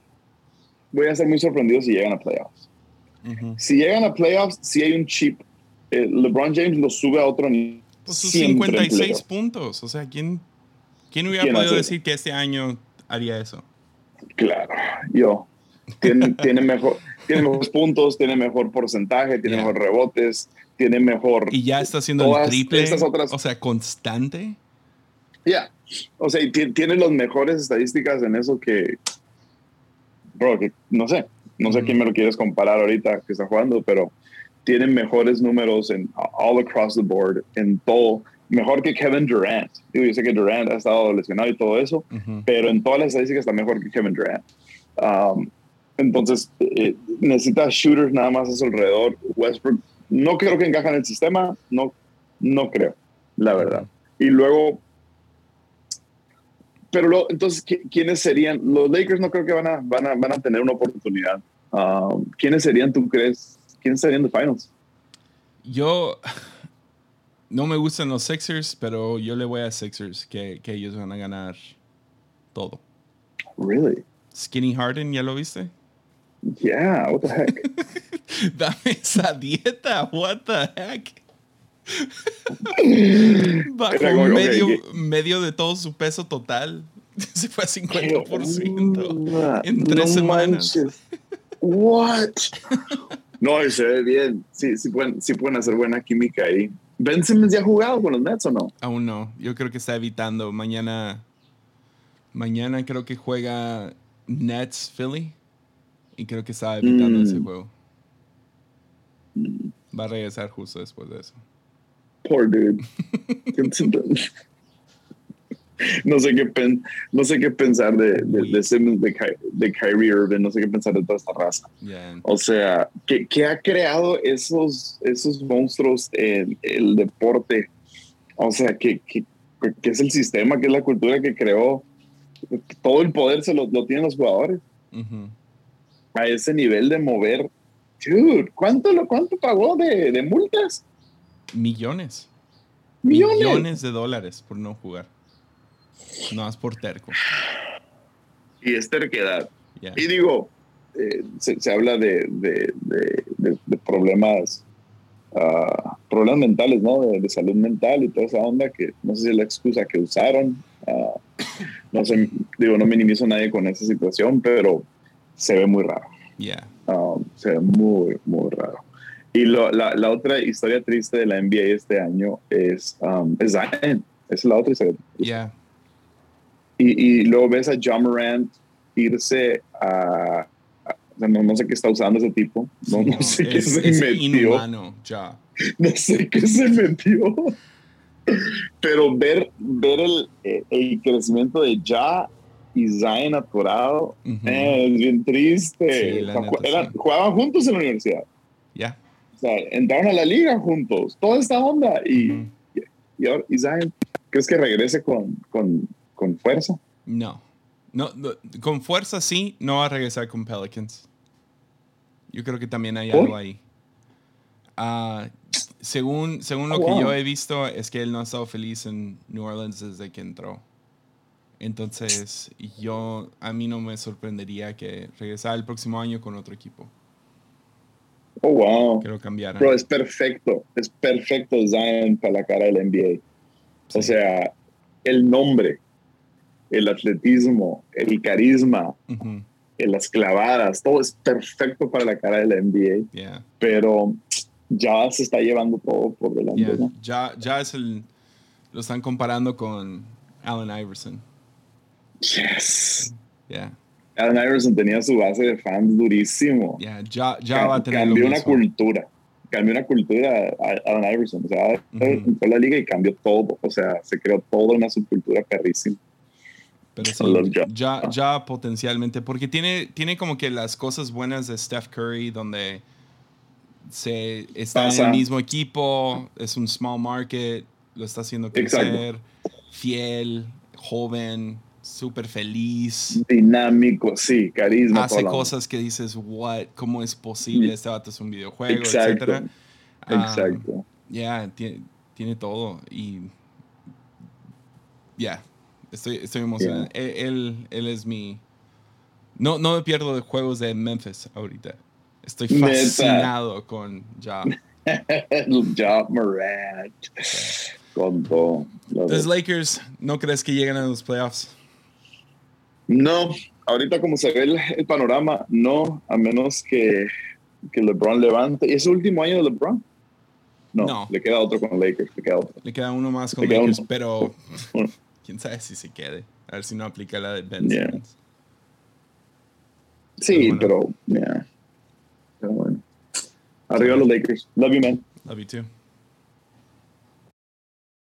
voy a ser muy sorprendido si llegan a playoffs. Si llegan a playoffs, si hay un chip, eh, LeBron James lo sube a otro nivel. Pues sus 56 puntos. O sea, ¿quién, quién hubiera podido decir que este año haría eso? Claro, yo. Tiene, tiene mejor, tiene mejores puntos, tiene mejor porcentaje, tiene mejor rebotes, tiene mejor. Y ya está haciendo el triple. Otras, o sea, constante. Ya. O sea, tiene las mejores estadísticas en eso que. Bro, que no sé. No sé quién me lo quieres comparar ahorita que está jugando, pero tiene mejores números en all across the board, en todo. Mejor que Kevin Durant. Digo, yo sé que Durant ha estado lesionado y todo eso, pero en todas las estadísticas está mejor que Kevin Durant. Um, entonces, eh, necesita shooters nada más a su alrededor. Westbrook, no creo que encaja en el sistema, no, no creo, la verdad. Y luego, pero entonces, ¿quiénes serían? Los Lakers no creo que van a, van a, van a tener una oportunidad. Um, ¿Quiénes serían, tú crees? ¿Quiénes serían de finals? Yo no me gustan los Sixers, pero yo le voy a Sixers que, que ellos van a ganar todo. Really? Skinny Harden, ¿ya lo viste? Yeah, what the heck? Dame esa dieta, what the heck? Bajo medio, medio de todo su peso total. Se fue a 50% en tres semanas. What? No, se ve bien. Sí, sí pueden, sí pueden hacer buena química ahí. ¿Ben Simmons ya ha jugado con los Nets o no? Aún no. Yo creo que está evitando. Mañana, mañana creo que juega Nets Philly. Y creo que estaba evitando ese mm. juego. Va a regresar justo después de eso. Poor dude. no sé qué no sé qué pensar de, de, de de, Kyrie Irving, no sé qué pensar de toda esta raza. O sea, ¿qué, ¿qué, ha creado esos, esos monstruos en el deporte? O sea, ¿qué, qué, qué es el sistema, qué es la cultura que creó? Todo el poder se lo, lo tienen los jugadores a ese nivel de mover. Dude, ¿cuánto, lo, cuánto pagó de, de multas? Millones. Millones. Millones de dólares por no jugar. No más por terco. Y es terquedad. Y digo, eh, se, se, habla de, de, de, de problemas, uh, problemas mentales, ¿no? De, salud mental y toda esa onda que no sé si es la excusa que usaron. Uh, no sé, digo, no minimizo a nadie con esa situación, pero se ve muy raro. Yeah. Um, se ve muy, muy raro. Y lo, la, la, otra historia triste de la NBA este año es, um, es Zion. Es la otra historia. Yeah. Y, y, luego ves a John Morant irse a... no, no, sé qué está usando ese tipo. No, no, sé qué se metió. Inhumano, ya. No sé qué se metió. Pero ver, ver el, el crecimiento de Ya y Zion atorado. Eh, es bien triste. Jugaban juntos en la universidad. Ya. O sea, entraron a la liga juntos. Toda esta onda. Y, y, ahora, Zion, ¿crees que regrese con, con, con fuerza? No. no. Con fuerza sí, no va a regresar con Pelicans. Yo creo que también hay algo ahí. Uh, según, según lo oh, que yo he visto, es que él no ha estado feliz en New Orleans desde que entró. Entonces, yo, a mí no me sorprendería que regresara el próximo año con otro equipo. Oh, wow. Que lo cambiara. Pero es perfecto, es perfecto Zion para la cara del NBA. O sea, el nombre, el atletismo, el carisma, las clavadas, todo es perfecto para la cara de la NBA. Pero ya se está llevando todo por delante. Ya, ya es el. Lo están comparando con Allen Iverson. Yes. Yeah. Allen Iverson tenía su base de fans durísimo. Yeah, ya, ya va a tener Cambió una cultura. Cambió una cultura a Allen Iverson. O sea, entró la liga y cambió todo. O sea, se creó toda una subcultura perrísima. Pero sí, ya, ya potencialmente, porque tiene, tiene como que las cosas buenas de Steph Curry, donde se está en el mismo equipo, es un small market, lo está haciendo crecer, fiel, joven, súper feliz. Dinámico, sí, carisma. Hace cosas que dices, what, ¿cómo es posible? Este vato es un videojuego, Exacto. etcétera. Exacto. ya, tiene, tiene, todo y ya, estoy, estoy emocionado. Él, él, es mi... No, no me pierdo de juegos de Memphis ahorita. Estoy fascinado con Ja. ja Morant. Con todo. Los Lakers, ¿no crees que lleguen a los playoffs? No, ahorita como se ve el, panorama, no, a menos que, que, LeBron levante. ¿Y es el último año de LeBron? No, le queda otro con Lakers. Le queda, otro. Le queda uno más con Lakers, pero quién sabe si se quede. A ver si no aplica la de Ben Simmons. Sí, pero, yeah. pero bueno. Arriba los Lakers. Love you, man. Love you too.